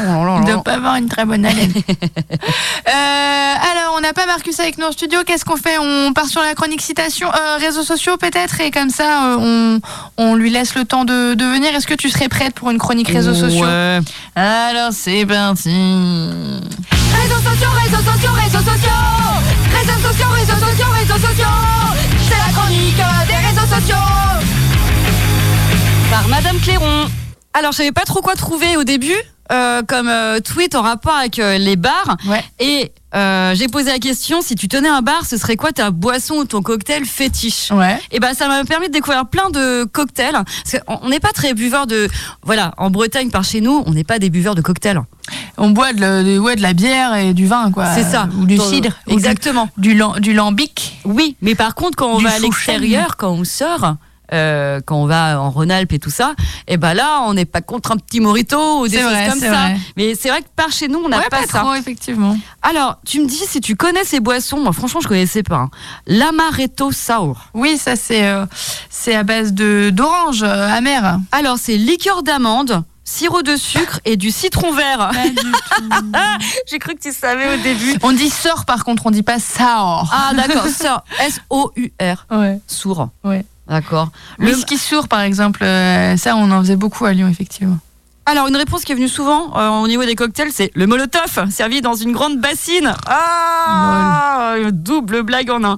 Oh Il doit pas avoir une très bonne haleine. Euh, alors, on n'a pas Marcus avec nous en studio. Qu'est-ce qu'on fait? On part sur la chronique citation, euh, réseaux sociaux peut-être, et comme ça, euh, on, on lui laisse le temps de, de venir. Est-ce que tu serais prête pour une chronique réseaux sociaux? Ouais. Alors, c'est parti. Réseaux sociaux, réseaux sociaux, réseaux sociaux Réseaux sociaux, réseaux sociaux, réseaux sociaux C'est la chronique des réseaux sociaux Par Madame Clairon. Alors, je savais pas trop quoi trouver au début. euh, comme euh, tweet en rapport avec euh, les bars Ouais. et euh, j'ai posé la question si tu tenais un bar ce serait quoi ta boisson ou ton cocktail fétiche? Ouais. Et ben ça m'a permis de découvrir plein de cocktails. Parce qu'on on n'est pas très buveurs de. Voilà, en Bretagne par chez nous, on n'est pas des buveurs de cocktails. On boit de, ouais, de la bière et du vin, quoi. C'est ça. Ou du Ton- cidre. ou du- Exactement. Du, lam- du lambic. Oui, mais par contre, quand on Du va à l'extérieur, quand on sort. Euh, quand on va en Rhône-Alpes et tout ça, et ben là, on n'est pas contre un petit morito ou des choses vrai, comme ça. vrai. Mais c'est vrai que par chez nous, on n'a ouais, pas, pas, ça. trop, effectivement. Alors, tu me dis si tu connais ces boissons. Moi, franchement, je connaissais pas. hein. L'amaretto sour. Oui, ça, c'est euh, c'est à base de d'orange euh, amère. Alors, c'est liqueur d'amande, sirop de sucre et du citron vert. J'ai cru que tu savais au début. On dit sort, par contre, on dit pas sour. Ah, d'accord. Sour. S-O-U-R. Ouais. Sourd. Ouais. D'accord. Le whisky sourd, par exemple, euh, ça, on en faisait beaucoup à Lyon, effectivement. Alors, une réponse qui est venue souvent euh, au niveau des cocktails, c'est le molotov, servi dans une grande bassine. Ah Double blague en un.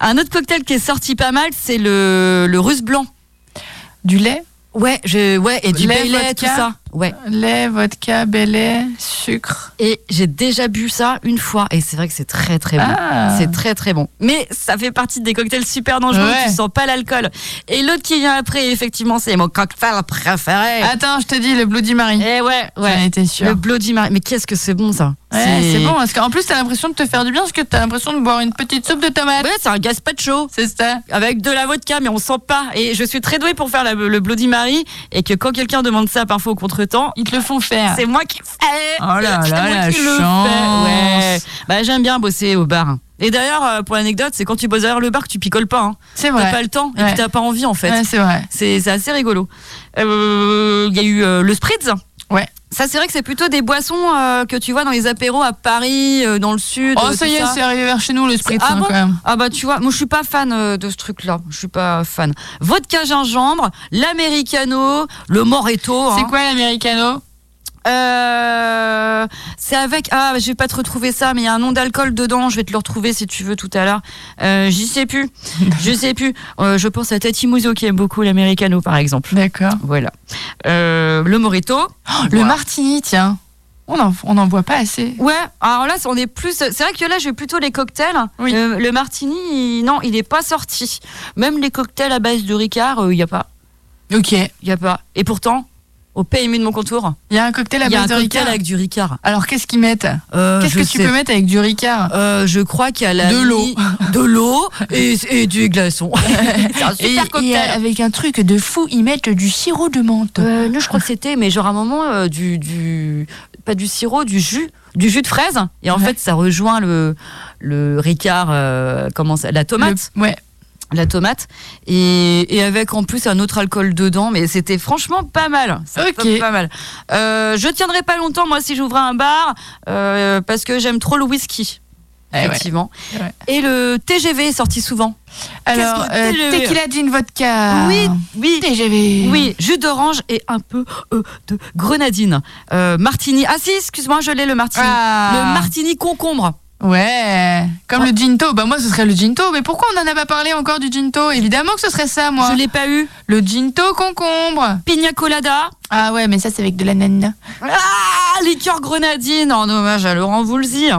Un autre cocktail qui est sorti pas mal, c'est le, le russe blanc. Du lait? Ouais, je, ouais, et du Lait, vodka. tout ça. Ouais. Lait, vodka, belay, sucre. Et j'ai déjà bu ça une fois, et c'est vrai que c'est très très bon. Ah. C'est très très bon. Mais ça fait partie des cocktails super dangereux, Ouais. tu sens pas l'alcool. Et l'autre qui vient après, effectivement, c'est mon cocktail préféré. Attends, je te dis, le Bloody Mary. Et ouais, J'en ouais. étais sûre. Le Bloody Mary. Mais qu'est-ce que c'est bon ça? Ouais, c'est bon, parce qu'en plus, t'as l'impression de te faire du bien, parce que t'as l'impression de boire une petite soupe de tomate. Ouais, c'est un gazpacho. C'est ça. Avec de la vodka, mais on sent pas. Et je suis très douée pour faire la- le Bloody Mary. Et que quand quelqu'un demande ça parfois au contretemps, Ils te le font faire. c'est moi qui fais. Oh là là, la qui chance. Ouais. Bah, j'aime bien bosser au bar. Et d'ailleurs, euh, pour l'anecdote, c'est quand tu bosses derrière le bar que tu picoles pas. Hein. C'est T'as vrai. pas le temps et Ouais. puis t'as pas envie en fait. Ouais, c'est vrai. C'est c'est assez rigolo. Euh, Il y a eu euh, le spritz. Ouais. Ça, c'est vrai que c'est plutôt des boissons euh, que tu vois dans les apéros à Paris, euh, dans le sud. Oh, euh, ça y est, c'est arrivé vers chez nous le spritz Ah hein, bon quand même. Ah bah tu vois, moi je suis pas fan euh, de ce truc-là. Je suis pas fan. Vodka gingembre, l'americano, le moreto. hein. C'est quoi l'americano Euh, c'est avec ah je vais pas te retrouver ça mais il y a un nom d'alcool dedans je vais te le retrouver si tu veux tout à l'heure. Euh, j'y sais plus. Je sais plus. Euh, je pense à Tati Muso qui aime beaucoup l'americano par exemple. D'accord. voilà. Le morito. Oh, Le martini, tiens. On en, on en voit pas assez. ouais alors là on est plus c'est vrai que là j'ai plutôt les cocktails. Oui. Le martini il- non il est pas sorti. Même les cocktails à base de Ricard il y a pas. Ok. Il il y a pas. Et pourtant au PMU de mon contour y a un cocktail à il y a un base de cocktail Ricard. avec du Ricard Alors qu'est-ce qu'ils mettent Euh, Qu'est-ce que tu peux mettre avec du Ricard Euh, je crois qu'il y a la De l'eau. de l'eau et, et du glaçon. c'est un Et, super et, cocktail. avec un truc de fou, ils mettent du sirop de menthe. Euh, non, je crois que c'était, mais genre à un moment euh, du, du pas du sirop, du jus, du jus de fraise. Et en Ouais. fait, ça rejoint le le Ricard, euh, comment ça, la tomate, Le- ouais. La tomate, et, et avec en plus un autre alcool dedans. Mais c'était franchement pas mal. C'était Ok. pas mal. Euh, je tiendrai pas longtemps moi si j'ouvrais un bar euh, parce que j'aime trop le whisky. Eh ouais. Effectivement. Ouais. Et le TGV est sorti souvent. Alors, euh, tequila gin vodka. Oui, oui. TGV. Oui, jus d'orange et un peu euh, de grenadine. Martini. Ah si, excuse-moi, je l'ai le martini. Ah. Le martini concombre. Ouais, comme le ginto. Bah moi ce serait le ginto. Mais pourquoi on n'en a pas parlé encore du ginto Évidemment que ce serait ça, moi. Je l'ai pas eu. Le ginto concombre. Pina colada. Ah ouais, mais ça c'est avec de l'ananas. Ah, liqueur grenadine. En hommage à Laurent Voulzy.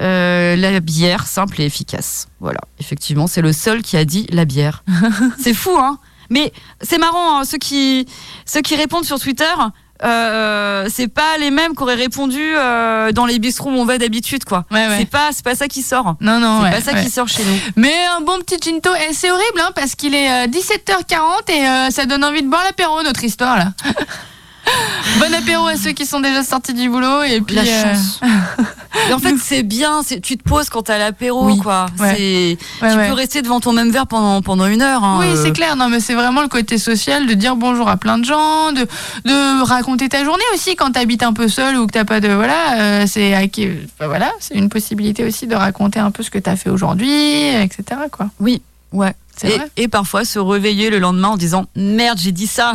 Euh, la bière simple et efficace. Voilà, effectivement, c'est le seul qui a dit la bière. c'est fou, hein Mais c'est marrant, hein, ceux qui ceux qui répondent sur Twitter, euh, c'est pas les mêmes qui auraient répondu euh, dans les bistrots où on va d'habitude, quoi. Ouais, ouais. C'est pas c'est pas ça qui sort. Non, non, C'est ouais, pas ça qui sort chez nous. Mais un bon petit ginto, et c'est horrible hein, parce qu'il est euh, 17h40 et euh, ça donne envie de boire l'apéro, notre histoire là. bon apéro à ceux qui sont déjà sortis du boulot et puis. La euh, chance. Et en fait, c'est bien. Tu te poses quand t'as l'apéro, Oui, quoi. ouais. C'est- Ouais, tu ouais. peux rester devant ton même verre pendant pendant une heure. hein, Oui, euh. c'est clair. Non, mais c'est vraiment le côté social de dire bonjour à plein de gens, de, de raconter ta journée aussi quand t'habites un peu seul ou que t'as pas de voilà. euh, c'est enfin, voilà, c'est une possibilité aussi de raconter un peu ce que t'as fait aujourd'hui, etc. Quoi. Oui, ouais. C'est Et, vrai. et parfois se réveiller le lendemain en disant merde, j'ai dit ça.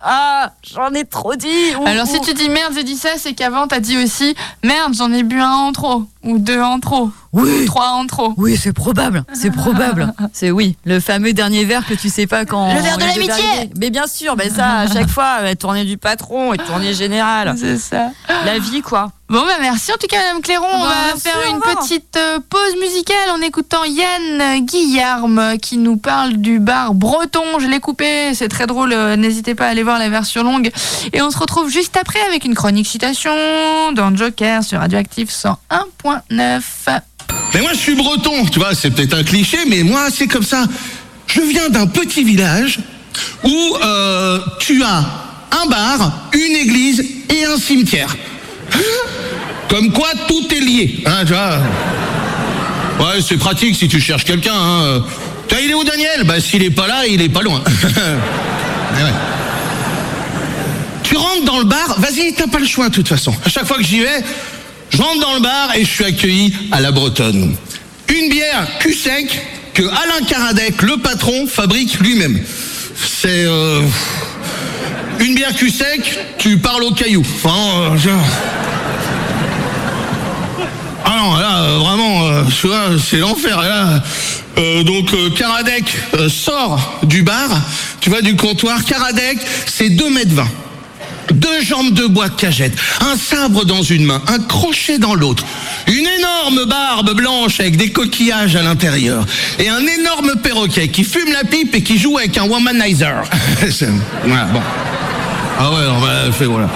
Ah, j'en ai trop dit. Alors si tu dis merde, j'ai dit ça, c'est qu'avant t'as dit aussi merde, j'en ai bu un en trop ou deux en trop, oui. trois en trop. Oui, c'est probable, c'est probable. C'est oui, le fameux dernier verre que tu sais pas quand. Le verre de l'amitié. Mais bien sûr, ben ça, à chaque fois, tournée du patron et tournée générale. C'est ça. La vie, quoi. Bon bah merci en tout cas Madame Cléron. on Bah, va faire une petite euh, pause musicale en écoutant Yann Guillarme qui nous parle du bar breton. Je l'ai coupé, c'est très drôle. euh, N'hésitez pas à aller voir la version longue. Et on se retrouve juste après avec une chronique citation dans Joker sur Radioactive 101.9. Mais moi, je suis breton, tu vois, c'est peut-être un cliché, mais moi, c'est comme ça. Je viens d'un petit village où euh, tu as un bar, une église et un cimetière. Comme quoi, tout est lié, hein, tu vois. Ouais, c'est pratique si tu cherches quelqu'un. Hein. Il est où Daniel? Bah, s'il est pas là, il est pas loin. Ouais. Tu rentres dans le bar, vas-y, t'as pas le choix de toute façon. À chaque fois que j'y vais, je rentre dans le bar et je suis accueilli à la bretonne. Une bière cul sec que Alain Karadec, le patron, fabrique lui-même. C'est euh, une bière cul sec, tu parles au caillou. Enfin, euh, Ah non, là, euh, vraiment, euh, tu c'est l'enfer. Donc, euh, Karadec sort du bar, tu vois, du comptoir. Karadec, c'est 2 mètres 20. Deux jambes de bois de cagette, un sabre dans une main, un crochet dans l'autre, une énorme barbe blanche avec des coquillages à l'intérieur, et un énorme perroquet qui fume la pipe et qui joue avec un womanizer. Voilà, bon. Ah ouais, on va faire, voilà.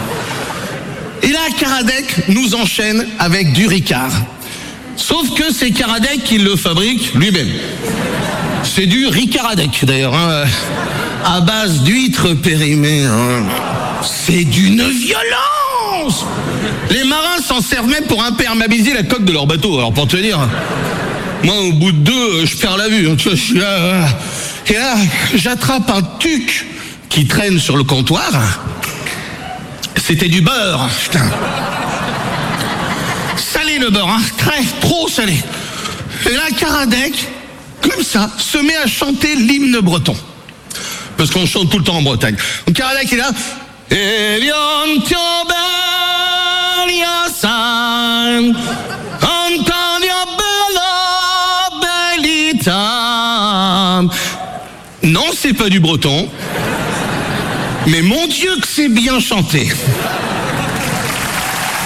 Et là, Karadec nous enchaîne avec du Ricard. Sauf que c'est Karadec qui le fabrique lui-même. C'est du Ricaradec d'ailleurs, hein, à base d'huîtres périmées. hein. C'est d'une violence Les marins s'en servent même pour imperméabiliser la coque de leur bateau, alors pour te dire. Moi, au bout de deux, euh, je perds la vue. hein, tu euh, et là, j'attrape un tuc qui traîne sur le comptoir. C'était du beurre, putain. Salé le beurre, hein, très, trop salé. Et là, Karadec, comme ça, se met à chanter l'hymne breton. Parce qu'on chante tout le temps en Bretagne. Donc Karadec est là. Non, c'est pas du breton. Mais mon Dieu que c'est bien chanté.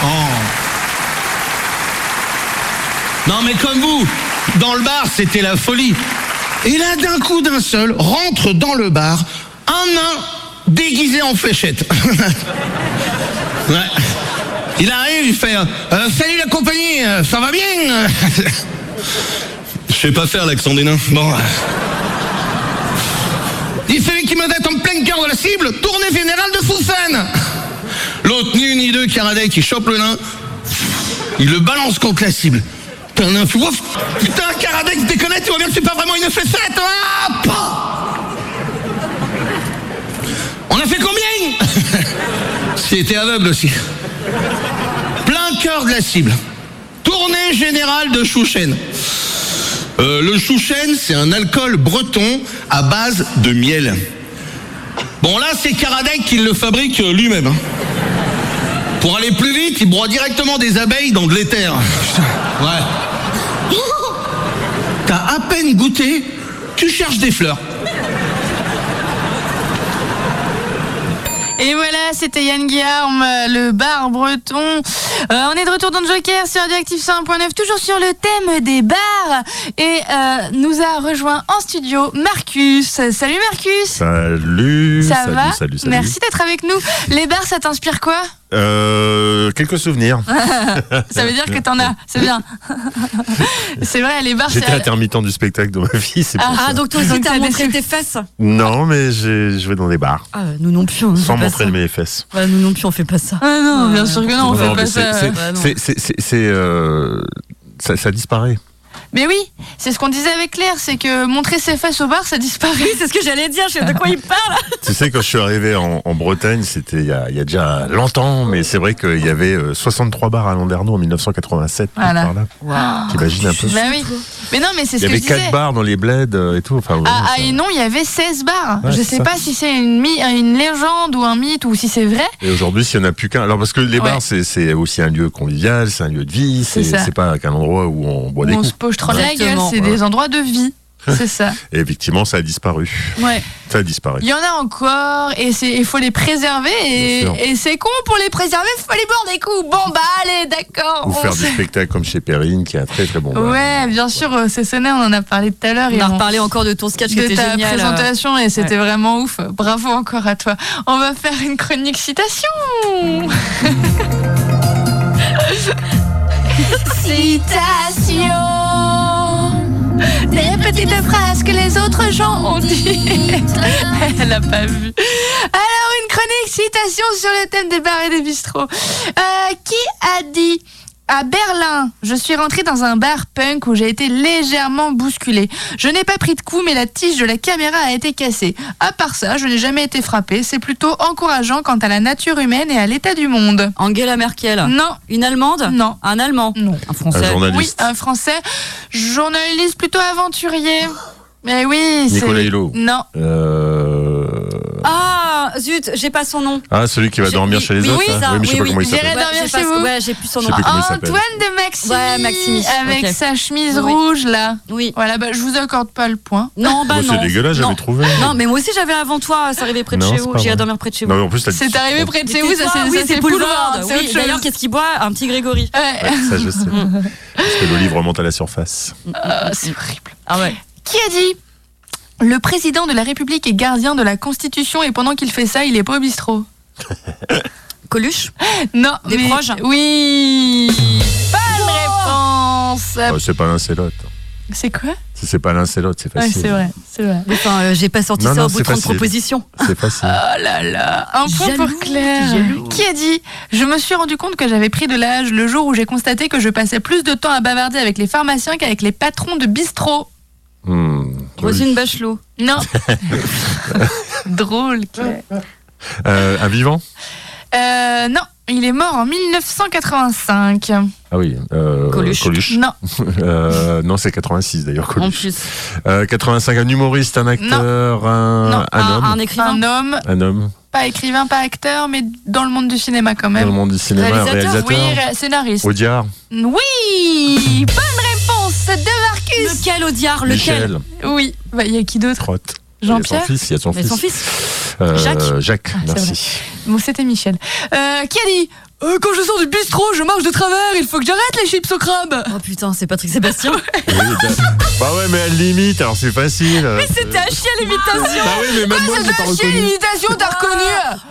Oh. Non mais comme vous, dans le bar c'était la folie. Et là d'un coup d'un seul, rentre dans le bar un nain déguisé en fléchette. ouais. Il arrive, il fait euh, Salut la compagnie, euh, ça va bien? Je sais pas faire l'accent des nains. Bon. Il celui qui me dette en plein cœur de la cible, tournée générale de Foufane. L'autre, ni une ni deux, Karadec, qui chope le nain, il le balance contre la cible. Putain, nain fou. Putain, Karadec, déconne, tu vois bien que c'est pas vraiment une fessette. Ah, On a fait combien C'était aveugle aussi. Plein cœur de la cible. Tournée générale de Chouchen. Euh, le chouchen, c'est un alcool breton à base de miel. Bon, là, c'est Karadec qui le fabrique euh, lui-même. hein. Pour aller plus vite, il broie directement des abeilles dans de l'éther. Putain, Ouais. T'as à peine goûté, tu cherches des fleurs. Et voilà, c'était Yann Guillaume, le bar breton. Euh, on est de retour dans le Joker sur Radioactive 101.9, toujours sur le thème des bars. Et euh, nous a rejoint en studio Marcus. Salut Marcus Salut. Ça salut, va Salut, salut. Merci d'être avec nous. Les bars, ça t'inspire quoi? Euh, quelques souvenirs. Ça veut dire que t'en as, c'est bien. c'est vrai, les bars, J'étais intermittent du spectacle de ma vie, Ah, ça. donc toi aussi, t'as montré tes fesses Non, mais j'ai joué dans des bars. Ah, nous non plus, on Sans fait pas montrer ça. mes fesses. Ouais, nous non plus, on fait pas ça. Ah non, bien sûr que non, on fait mais pas c'est- ça. c'est- Bah non. c'est, euh, ça, ça disparaît. Mais oui, c'est ce qu'on disait avec Claire, c'est que montrer ses fesses au bar, ça disparaît. C'est ce que j'allais dire, je sais de quoi il parle. Tu sais, quand je suis arrivé en, en Bretagne, c'était il y, a, il y a déjà longtemps, mais c'est vrai qu'il y avait euh, 63 bars à Landerneau en 1987. Voilà. là. T'imagines un peu Bah oui. Mais non, mais c'est Il ce y que avait je disais. 4 bars dans les bleds euh, et tout. Enfin, à ça- Hénon, il y avait 16 bars. Ouais, je sais ça. pas si c'est une, légende ou un mythe ou si c'est vrai. Et aujourd'hui, s'il n'y en a plus qu'un. Alors, parce que les Ouais. bars, c'est- c'est aussi un lieu convivial, c'est un lieu de vie, c'est pas qu'un endroit où on boit Où des on coups. se la gueule, c'est des endroits de vie. C'est ça. Et effectivement, ça a disparu. Ouais. Ça a disparu. Il y en a encore et c'est il faut les préserver et, c'est con pour les préserver, faut les boire des coups. Bon bah allez, d'accord. Ou faire du spectacle comme chez Perrine, qui est un très très bon bar. Ouais, bien sûr, euh, c'est sonné, on en a parlé tout à l'heure. On et a on- reparlé encore de ton sketch qui de était ta génial. euh. présentation et c'était vraiment ouf. Bravo encore à toi. On va faire une chronique citation. citation. Des petites phrases que les autres gens ont dites. Elle a pas vu. Alors une chronique citation sur le thème des bars et des bistrots. Euh, qui a dit à Berlin, je suis rentré dans un bar punk où j'ai été légèrement bousculé. Je n'ai pas pris de coup, mais la tige de la caméra a été cassée. À part ça, je n'ai jamais été frappé. C'est plutôt encourageant quant à la nature humaine et à l'état du monde. Angela Merkel. Non, Une Allemande? Non, Un Allemand? Non. Un Français Un Oui, journaliste. un Français, journaliste plutôt aventurier. Mais oui, c'est... Nicolas Hulot. Non. Euh... Ah, zut, j'ai pas son nom. Ah, celui qui va dormir chez les autres. oui, ça, oui, mais je sais oui, pas comment il oui. s'appelle. J'irai dormir chez vous. Ouais, j'ai plus son nom. Antoine de Maximi, Ouais, Maximi, avec sa chemise rouge là. Oui. Voilà, bah, je vous accorde pas le point. Non, bah non. c'est dégueulasse, j'avais trouvé. Non, mais moi aussi j'avais avant toi, ça arrivait près de chez c'est vous. J'irai dormir près de chez vous. Non, mais en plus, t'as dit- C'est arrivé près de chez vous, c'est ça c'est c'est c'est Boulevard. C'est d'ailleurs, qu'est-ce qu'il boit? Un petit Grégory. Ça, je sais. Parce que le livre monte à la surface. Ah, c'est horrible. Ah ouais. Qui a dit Le président de la République est gardien de la Constitution et pendant qu'il fait ça, il est pas au bistrot. Coluche Non, Des mais- proches Oui. Bonne réponse. Ouais, c'est pas l'un, c'est quoi Si c'est pas l'un, c'est l'autre, c'est Ouais, facile. c'est vrai, c'est vrai. Enfin, euh, j'ai pas sorti Non, ça non, au bout c'est de 30 facile. propositions. C'est facile. Oh là là, un point Jaloux, pour Claire. jaloux. Qui a dit Je me suis rendu compte que j'avais pris de l'âge le jour où j'ai constaté que je passais plus de temps à bavarder avec les pharmaciens qu'avec les patrons de bistrot. Hmm. Rosine Bachelot. Non. Drôle. Euh, un vivant? Euh, non, il est mort en 1985. Ah oui. Euh, Coluche. Non, Euh, non, c'est 86 d'ailleurs, En Coluche. plus. Euh, 85, un humoriste, un acteur, un, Non, un homme. un écrivain. un homme, Un homme pas écrivain, pas acteur, mais dans le monde du cinéma quand dans le même. monde du cinéma, un Réalisateur, réalisateur. Oui, ré- scénariste. Audiard, Oui, bonne réponse de Marcus. Lequel, Audiard Lequel Michel, Oui, bah, il y a qui d'autre? Trotte. Jean-Pierre? Il y a son fils, il y a son fils. son fils. Euh, Jacques? Jacques, Ah, c'est merci. Bon, c'était Michel. Euh, qui a dit Euh, Quand je sors du bistrot, je marche de travers, il faut que j'arrête les chips au crabe. Oh putain, c'est Patrick Sébastien. Oui, bah, bah ouais, mais elle limite, alors c'est facile. Mais C'était à chier l'imitation. Bah oui, mais même moi, j'ai pas reconnu. l'imitation, t'as reconnu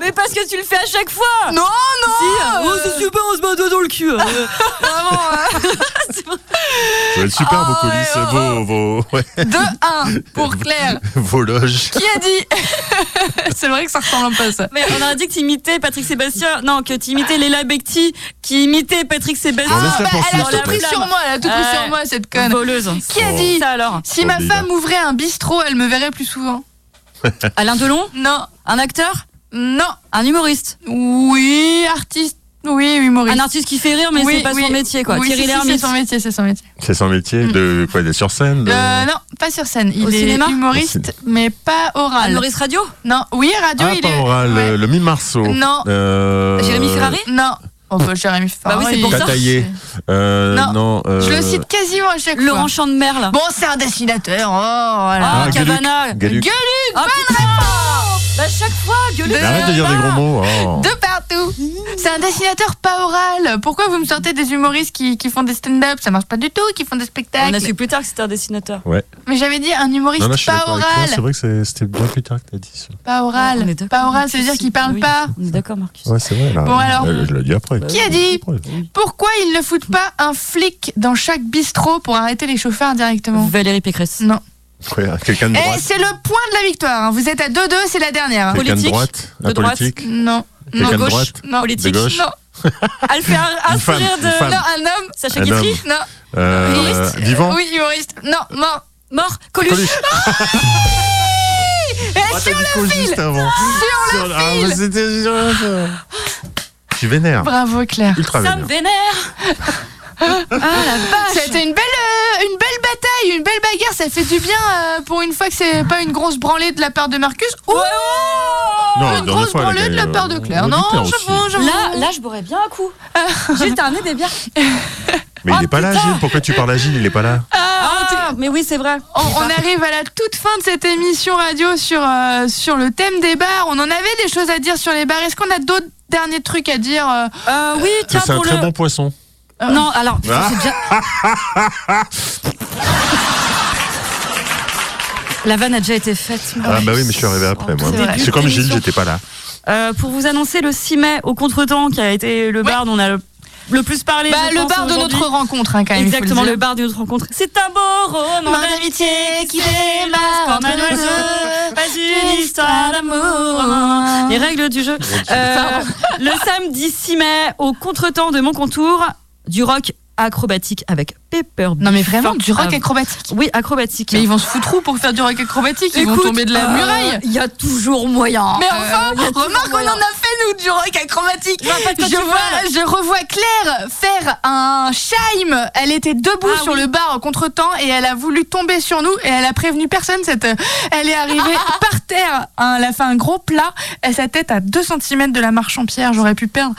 Mais parce que tu le fais à chaque fois. Non, non Si. Oh, c'est super, on se doigt dans le cul. Euh, Vraiment. hein. Être super, vos Oh, coulisses, ouais, vos, vos, ouais, 2-1 pour Claire. vos loges. Qui a dit C'est vrai que ça ressemble un peu à ça. Mais on a dit que t'imitais Patrick Sébastien. Non, que t'imitais Léla Becti, qui imitait Patrick Sébastien. Bon, laisse-la bah, elle a tout pris sur moi, elle a tout pris sur moi, cette conne. Voleuse. Qui a dit Ça alors Si ma femme ouvrait un bistrot, elle me verrait plus souvent. Alain Delon? Non, Un acteur? Non. Un humoriste? Oui, artiste. Oui, humoriste. Un artiste qui fait rire, mais Oui, c'est pas oui. son métier, quoi. Oui, Thierry si, si, Lhermitte. c'est son métier, c'est son métier. C'est son métier de quoi D'être sur scène de- Euh, non, pas sur scène. Il Au est cinéma humoriste, mais pas oral. Humoriste radio Non, oui, radio, Ah, il pas est. oral, Ouais. le, mime Marceau. Non. Euh, Jérémy Ferrari Non. Oh, bah, Jérémy Bah oui, Ferrari. c'est pour ça. Euh, Non. non. euh, Je le cite quasiment à chaque Laurent fois. Chandemerle. Bon, c'est un dessinateur. Oh, voilà. Ah, Ah, Gueluc. Cavana. Gueluc. Ah, putain Bah, chaque fois. De- Mais arrête de dire des gros mots. oh. de partout. C'est un dessinateur pas oral. Pourquoi vous me sortez des humoristes qui, qui font des stand-up? Ça marche pas du tout, qui font des On spectacles. a su plus tard que c'était un dessinateur. Mais j'avais dit un humoriste Non, non, je suis pas oral. C'est vrai que c'était bien plus tard que t'as dit ça. Pas On oral. Pas oral, ça veut dire qu'il parle Oui, pas. On est d'accord, Marcus. Ouais, c'est vrai. Là. Bon, alors. Euh, Je le dis après. Qui a dit. Pourquoi ils ne foutent pas un flic dans chaque bistrot pour arrêter les chauffeurs directement? Valérie Pécresse. Non. Ouais, Quelqu'un de Et droite. c'est le point de la victoire. hein. Vous êtes à 2-2, c'est la dernière. hein. Quelqu'un de politique. droite. De Un droite. politique. Non. Quelqu'un Non, de gauche. droite. Non. Politique. De gauche. Non. Elle fait un, un Une femme, sourire une de. femme. Non, un homme. Sacha Un Guitry. Non. Euh, Humoriste. vivant. Oui, humoriste. Non, mort. Mort. Coluche. Coluche. Et Ah, sur t'as dit le Coluche fil. juste avant. Sur le Ah, fil. c'était. Je suis vénère. Bravo Claire. Ultra Ça me vénère. vénère. Ah la vache. C'était une belle, euh, une belle bataille, une belle bagarre. Ça fait du bien euh, pour une fois que c'est pas une grosse branlée de la part de Marcus. Ou Non, une grosse fois, branlée de la part de euh, Claire. on Non, j'avoue, j'avoue. Là, là, je boirais bien un coup. Gilles, t'as amené des bières. Mais il est pas là, Gilles. Pourquoi tu parles à Gilles? Il est pas là. Ah, mais oui, c'est vrai. On, on arrive à la toute fin de cette émission radio sur, euh, sur le thème des bars. On en avait des choses à dire sur les bars. Est-ce qu'on a d'autres derniers trucs à dire euh, Euh, oui, tiens, c'est un pour très le. bon poisson. Non, alors, Ah. bien. La vanne a déjà été faite. Ah bah oui, mais je suis arrivé après, moi. C'est comme Gilles, j'étais pas là. Euh, pour vous annoncer le 6 mai au Contretemps, qui a été le bar dont on a le, le plus parlé. bah, Le bar de notre rencontre, hein, quand même. Exactement, le le, bar de notre rencontre. C'est un beau roman d'amitié qui démarre comme un oiseau, pas une histoire d'amour. Les règles du jeu. Euh, le samedi 6 mai, au contretemps de mon contour, du rock acrobatique avec Pepper Non, mais vraiment, du rock acrobatique. Oui, acrobatique. Mais ils vont se foutre où pour faire du rock acrobatique? Ils vont tomber de la euh, muraille. Il y a toujours moyen. Mais Euh, enfin, remarque, on en a fait nous du rock acrobatique. Je vois Je, tu vois, parles. je revois Claire faire un chime. Elle était debout Ah sur oui. le bar en contre-temps et elle a voulu tomber sur nous et elle a prévenu personne. Cette, elle est arrivée par terre. hein, elle a fait un gros plat et sa tête à 2 cm de la marche en pierre. J'aurais pu perdre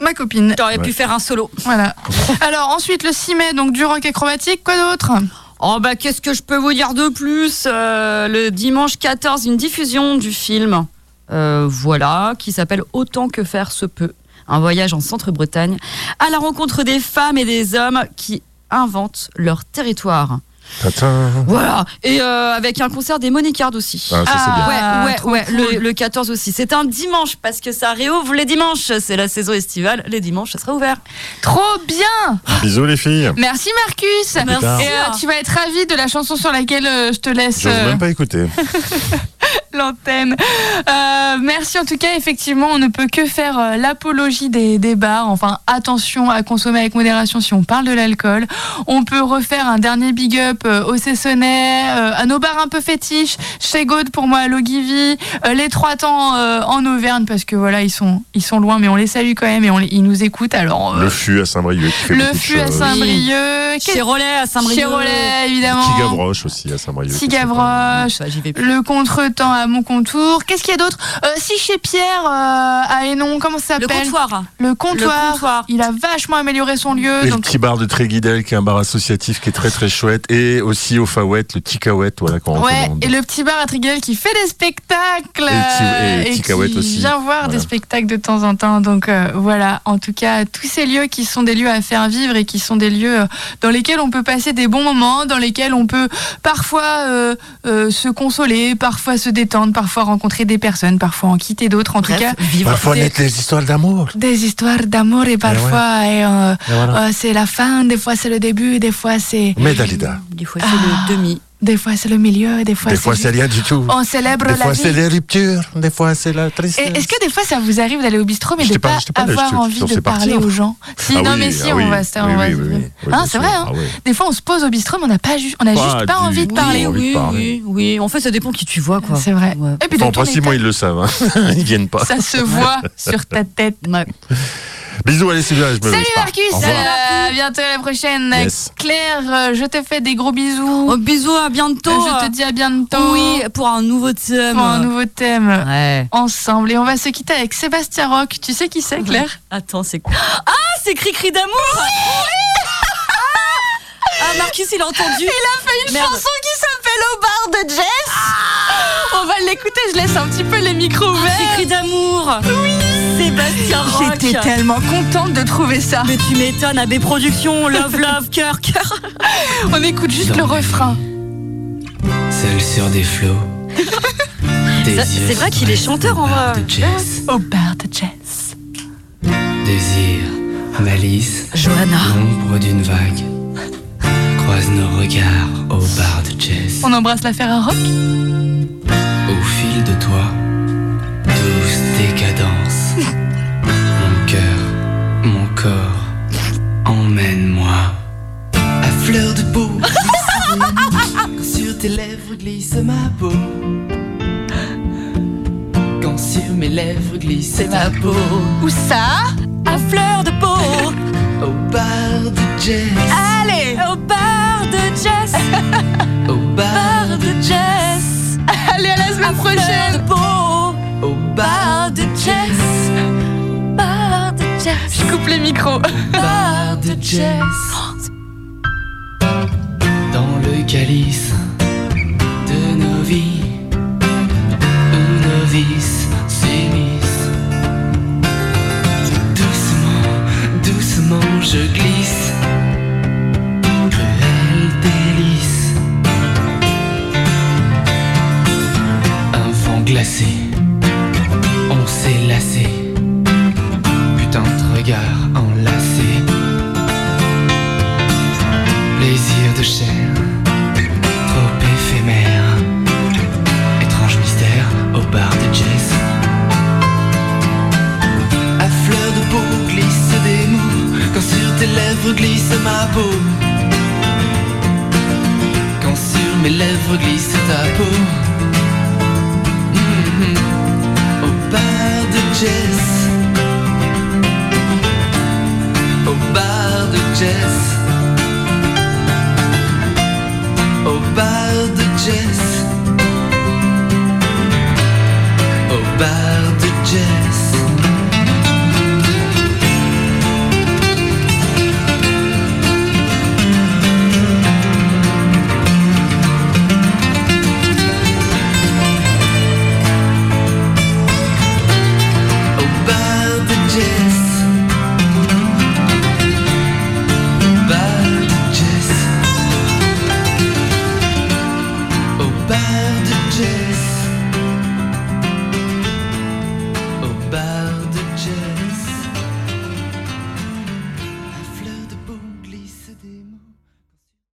ma copine. T'aurais pu Ouais. faire un solo. Voilà. Alors ensuite le 6 mai, donc du rock acrobatique. Quoi d'autre? Oh bah qu'est-ce que je peux vous dire de plus? Euh, Le dimanche 14, une diffusion du film, euh, voilà, qui s'appelle Autant que faire se peut. Un voyage en Centre-Bretagne à la rencontre des femmes et des hommes qui inventent leur territoire. Voilà. Et euh, avec un concert des Monicards aussi. Ah, ça, c'est bien. Ah, Ouais, ouais, ouais, cool. le, le 14 aussi. C'est un dimanche parce que ça réouvre les dimanches. C'est la saison estivale. Les dimanches, ça sera ouvert. Trop bien Bisous les filles. Merci Marcus. Et euh, tu vas être ravi de la chanson sur laquelle euh, je te laisse euh, même pas écouter. l'antenne. Euh, merci en tout cas, effectivement, on ne peut que faire euh, l'apologie des, des bars. Enfin, attention à consommer avec modération si on parle de l'alcool. On peut refaire un dernier big up euh, au Cessonnet, euh, à nos bars un peu fétiches, chez God pour moi à Logivy, euh, les trois temps euh, en Auvergne parce que voilà, ils sont, ils sont loin, mais on les salue quand même et on les- ils nous écoutent. Alors, euh, Le fût à Saint-Brieuc le fût à. Saint-Brieuc, Chez Relais à Saint-Brieuc. chez évidemment. Petit Gavroche aussi à Saint-Brieuc. Bah, j'y vais plus. le contretemps à mon contour. Qu'est-ce qu'il y a d'autre? Euh, Si chez Pierre euh, à Hénon, comment ça Le s'appelle? Le comptoir. Le comptoir. Il a vachement amélioré son lieu. Et le donc petit bar de Tréguidel qui est un bar associatif qui est très très chouette. Et aussi au Fawet, le Ticaouette, voilà qu'on Ouais, recommande. et le petit bar à Triguel qui fait des spectacles Et Ti- et qui aussi. vient voir Voilà. des spectacles de temps en temps. Donc euh, voilà, en tout cas, tous ces lieux qui sont des lieux à faire vivre et qui sont des lieux euh, dans lesquels on peut passer des bons moments, dans lesquels on peut parfois euh, euh, se consoler, parfois se détendre, parfois rencontrer des personnes, parfois en quitter d'autres. En tout cas, vivre. Parfois des- les histoires d'amour. des histoires d'amour et parfois et, euh, Et voilà. euh, c'est la fin, des fois c'est le début, des fois c'est Mais Dalida. Des fois, c'est le demi. des fois c'est le milieu, des fois Des fois c'est rien du tout. on célèbre Des la fois vie. c'est les ruptures. Des fois c'est la tristesse. Est-ce que des fois ça vous arrive d'aller au bistrot mais de J'étais pas- pas, avoir envie de parler aux gens? Si, Ah non oui, mais si, ah on oui, va on va oui, Hein, c'est vrai, hein. Ah oui. Des fois on se pose au bistrot mais on n'a pas, ju- on a Pas juste pas envie de parler. de oui, oui, oui. En fait, ça dépend qui tu vois, quoi. C'est vrai. Et puis de en principe, ils le savent. hein. Ils viennent pas. ça se voit sur ta tête. Bisous, allez, Sylvia, je me Salut. Marcus, euh, à bientôt à la prochaine. Yes. Claire, euh, je te fais des gros bisous. Oh, bisous, à bientôt. Je te dis à bientôt. Oui, pour un nouveau thème. pour un nouveau thème. Ouais. Ensemble. Et on va se quitter avec Sébastien Roch. Tu sais qui c'est, Claire? Attends, c'est quoi? Ah, c'est Cri-Cri d'amour Ah, Marcus, il a entendu. Il a fait une Merde. chanson qui s'appelle Au bar de Jess. On va l'écouter. Je laisse un petit peu les micros ouverts. Cri-Cri d'amour Oui Sébastien Roch J'étais tellement contente de trouver ça. Mais tu m'étonnes, AB Productions, Love Love, cœur, cœur On écoute juste le refrain. Seul sur des flots. C'est vrai qu'il est chanteur, en vrai. Au bar de Jess. Désir, malice, Johanna. l'ombre d'une vague. Croise nos regards au bar de Jess. On embrasse l'affaire à rock. Au fil de toi, douce décadence. Mon corps, emmène-moi. À fleur de peau, quand sur tes lèvres glisse ma peau. Quand sur mes lèvres glisse ta peau. Où ça? À fleur de peau Au bar de Jess. Allez Au bar de Jess Au bar de Jess Allez, à la semaine Fleur de peau Au bar Bar de Je coupe les micros. bar de Jess. Dans le calice de nos vies,